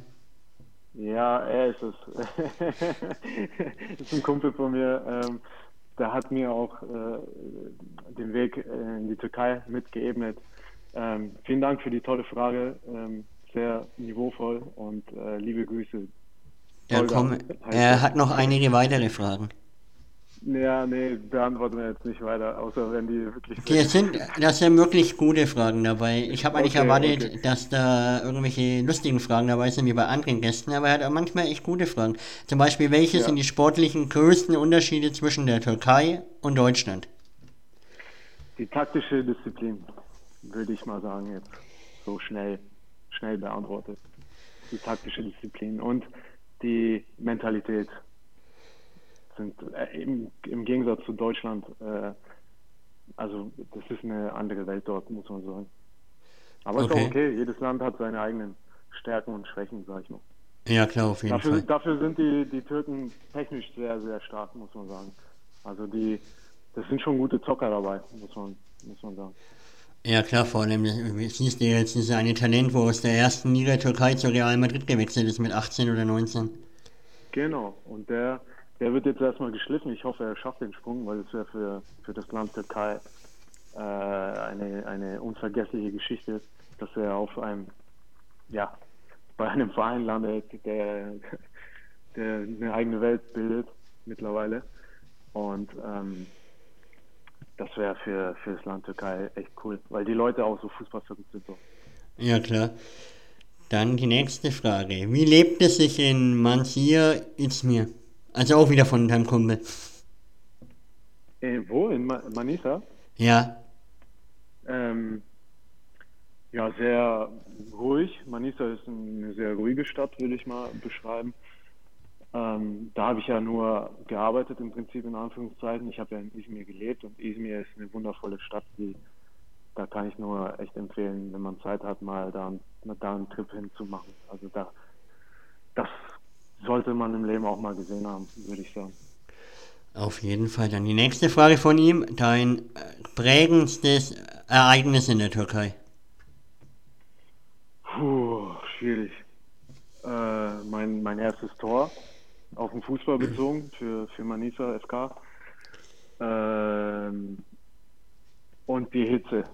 [SPEAKER 3] Ja, er ist es. das ist ein Kumpel von mir. Ähm, der hat mir auch äh, den Weg äh, in die Türkei mitgeebnet. Ähm, vielen Dank für die tolle Frage. Ähm, sehr niveauvoll und äh, liebe Grüße.
[SPEAKER 2] Ja, komm, er hat noch einige weitere Fragen.
[SPEAKER 3] Ja, nee, beantworten wir jetzt nicht weiter, außer wenn die wirklich.
[SPEAKER 2] Okay, sind, das sind wirklich gute Fragen dabei. Ich habe eigentlich okay, erwartet, okay. dass da irgendwelche lustigen Fragen dabei sind, wie bei anderen Gästen, aber er hat auch manchmal echt gute Fragen. Zum Beispiel, welche ja. sind die sportlichen größten Unterschiede zwischen der Türkei und Deutschland?
[SPEAKER 3] Die taktische Disziplin, würde ich mal sagen, jetzt so schnell, schnell beantwortet. Die taktische Disziplin und die Mentalität sind äh, im, im, Gegensatz zu Deutschland, äh, also das ist eine andere Welt dort, muss man sagen. Aber okay. ist auch okay, jedes Land hat seine eigenen Stärken und Schwächen, sag ich mal.
[SPEAKER 2] Ja, klar, auf jeden
[SPEAKER 3] dafür,
[SPEAKER 2] Fall.
[SPEAKER 3] Dafür sind die, die Türken technisch sehr, sehr stark, muss man sagen. Also die, das sind schon gute Zocker dabei, muss man, muss man sagen.
[SPEAKER 2] Ja klar, vor allem, siehst du jetzt, dieses eine Talent, wo aus der ersten Liga Türkei zu Real Madrid gewechselt ist mit 18 oder 19.
[SPEAKER 3] Genau, und der, der wird jetzt erstmal geschliffen. Ich hoffe, er schafft den Sprung, weil es wäre für, für das Land Türkei äh, eine, eine unvergessliche Geschichte, dass er auf einem, ja, bei einem Verein landet, der, der eine eigene Welt bildet mittlerweile. Und ähm, das wäre für, für das Land Türkei echt cool, weil die Leute auch so fußballverrückt sind. So.
[SPEAKER 2] Ja, klar. Dann die nächste Frage. Wie lebt es sich in Mansir Izmir? Also auch wieder von deinem Kumpel.
[SPEAKER 3] Äh, wo? In Ma Manisa?
[SPEAKER 2] Ja.
[SPEAKER 3] Ähm, ja, sehr ruhig. Manisa ist eine sehr ruhige Stadt, will ich mal beschreiben. Ähm, da habe ich ja nur gearbeitet, im Prinzip in Anführungszeichen. Ich habe ja in Izmir gelebt und Izmir ist eine wundervolle Stadt, die da kann ich nur echt empfehlen, wenn man Zeit hat, mal da, da einen Trip hinzumachen. Also da, das sollte man im Leben auch mal gesehen haben, würde ich sagen.
[SPEAKER 2] Auf jeden Fall. Dann die nächste Frage von ihm. Dein äh, prägendstes Ereignis in der Türkei?
[SPEAKER 3] Puh, schwierig. Äh, mein, mein erstes Tor auf den Fußball bezogen für, für Manisa FK. Ähm, und die Hitze.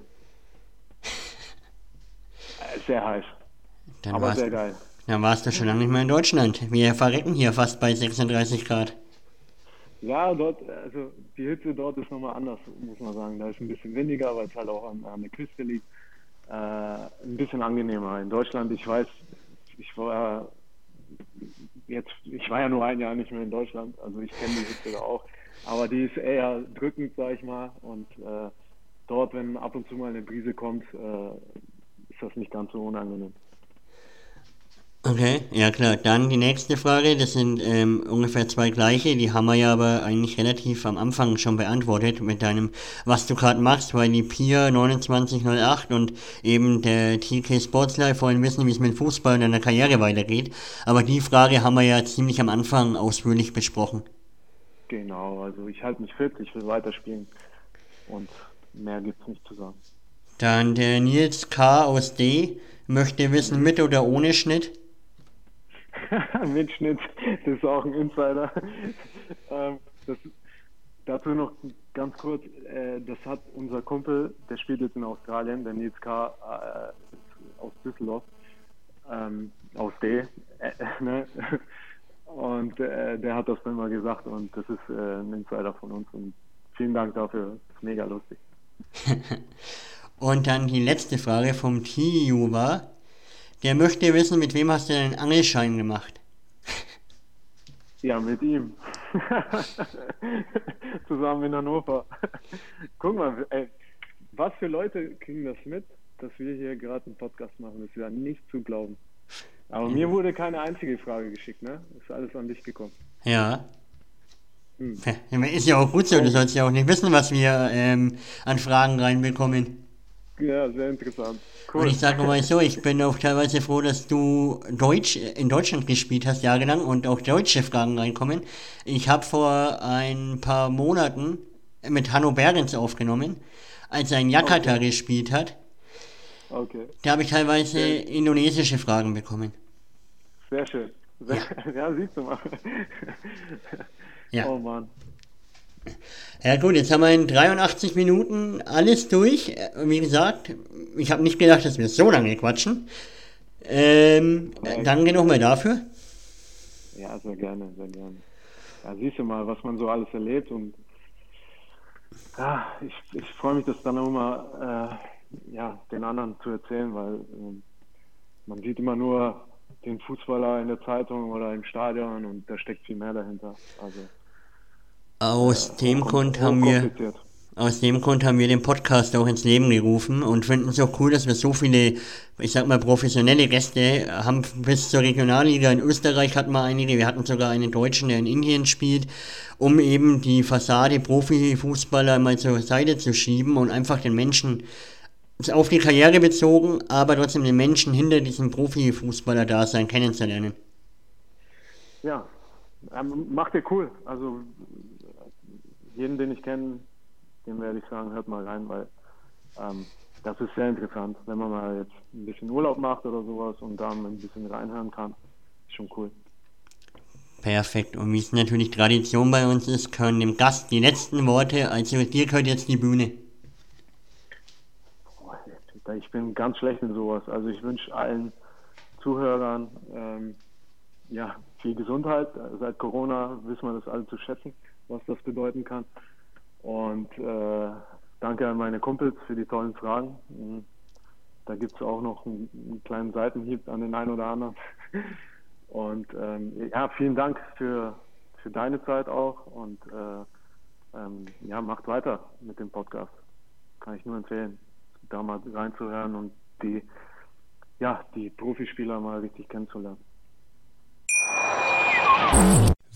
[SPEAKER 3] Sehr heiß.
[SPEAKER 2] Dann
[SPEAKER 3] aber sehr geil.
[SPEAKER 2] Dann warst du schon lange nicht mehr in Deutschland. Wir verrecken hier fast bei 36 Grad.
[SPEAKER 3] Ja, dort, also die Hitze dort ist nochmal anders, muss man sagen. Da ist ein bisschen windiger, weil es halt auch an, an der Küste liegt. Äh, ein bisschen angenehmer. In Deutschland, ich weiß, ich war jetzt, ich war ja nur ein Jahr nicht mehr in Deutschland, also ich kenne die Hitze da auch. Aber die ist eher drückend, sag ich mal. Und äh, dort, wenn ab und zu mal eine Brise kommt, äh, ist das nicht ganz so unangenehm.
[SPEAKER 2] Okay, ja klar. Dann die nächste Frage, das sind ähm, ungefähr zwei gleiche, die haben wir ja aber eigentlich relativ am Anfang schon beantwortet mit deinem, was du gerade machst, weil die Pier 2908 und eben der TK Sports Live wollen wissen, wie es mit Fußball und deiner Karriere weitergeht. Aber die Frage haben wir ja ziemlich am Anfang ausführlich besprochen.
[SPEAKER 3] Genau, also ich halte mich fit, ich will weiterspielen und mehr gibt's nicht zu sagen.
[SPEAKER 2] Dann der Nils K. aus D. möchte wissen, mit oder ohne Schnitt?
[SPEAKER 3] Mitschnitt, das ist auch ein Insider. ähm, das, dazu noch ganz kurz, äh, das hat unser Kumpel, der spielt jetzt in Australien, der Nils K. Äh, aus Düsseldorf, ähm, aus D. Äh, ne? Und äh, der hat das dann mal gesagt und das ist äh, ein Insider von uns und vielen Dank dafür, ist mega lustig.
[SPEAKER 2] und dann die letzte Frage vom war, der möchte wissen, mit wem hast du deinen Angelschein gemacht?
[SPEAKER 3] Ja, mit ihm. Zusammen in Hannover. Guck mal, ey, was für Leute kriegen das mit, dass wir hier gerade einen Podcast machen? Das ist ja nicht zu glauben. Aber mir wurde keine einzige Frage geschickt, ne? Ist alles an dich gekommen.
[SPEAKER 2] Ja. Hm. Ist ja auch gut so, du sollst ja auch nicht wissen, was wir ähm, an Fragen reinbekommen.
[SPEAKER 3] Ja, sehr interessant.
[SPEAKER 2] Cool. Und ich sage mal so, ich bin auch teilweise froh, dass du Deutsch in Deutschland gespielt hast jahrelang und auch deutsche Fragen reinkommen. Ich habe vor ein paar Monaten mit Hanno Behrens aufgenommen, als er in Jakarta okay. gespielt hat.
[SPEAKER 3] Okay.
[SPEAKER 2] Da habe ich teilweise okay. indonesische Fragen bekommen.
[SPEAKER 3] Sehr schön. Sehr, ja. ja, siehst du mal.
[SPEAKER 2] ja.
[SPEAKER 3] Oh Mann.
[SPEAKER 2] Ja gut, jetzt haben wir in 83 Minuten alles durch. Wie gesagt, ich habe nicht gedacht, dass wir so lange quatschen. Ähm, ja, danke nochmal dafür.
[SPEAKER 3] Ja, sehr gerne, sehr gerne. Ja, siehst du mal, was man so alles erlebt und ja, ich, ich freue mich, das dann auch mal äh, ja, den anderen zu erzählen, weil äh, man sieht immer nur den Fußballer in der Zeitung oder im Stadion und da steckt viel mehr dahinter. Also
[SPEAKER 2] aus dem Grund haben wir aus dem Grund haben wir den Podcast auch ins Leben gerufen und finden es auch cool, dass wir so viele, ich sag mal, professionelle Gäste haben. Bis zur Regionalliga in Österreich hatten wir einige, wir hatten sogar einen Deutschen, der in Indien spielt, um eben die Fassade Profifußballer mal zur Seite zu schieben und einfach den Menschen auf die Karriere bezogen, aber trotzdem den Menschen hinter diesem Profifußballer-Dasein kennenzulernen.
[SPEAKER 3] Ja, ähm, macht ihr cool. Also jeden, den ich kenne, dem werde ich sagen, hört mal rein, weil ähm, das ist sehr interessant, wenn man mal jetzt ein bisschen Urlaub macht oder sowas und dann ein bisschen reinhören kann. Ist schon cool.
[SPEAKER 2] Perfekt. Und wie es natürlich Tradition bei uns ist, können dem Gast die letzten Worte, also dir gehört jetzt die Bühne.
[SPEAKER 3] Ich bin ganz schlecht in sowas. Also ich wünsche allen Zuhörern ähm, ja, viel Gesundheit. Seit Corona wissen wir das alle zu schätzen, was das bedeuten kann. Und äh, danke an meine Kumpels für die tollen Fragen. Mhm. Da gibt es auch noch einen, einen, kleinen Seitenhieb an den einen oder anderen. Und ähm, ja, vielen Dank für, für deine Zeit auch. Und äh, ähm, ja, macht weiter mit dem Podcast. Kann ich nur empfehlen, da mal reinzuhören und die, ja, die Profispieler mal richtig kennenzulernen.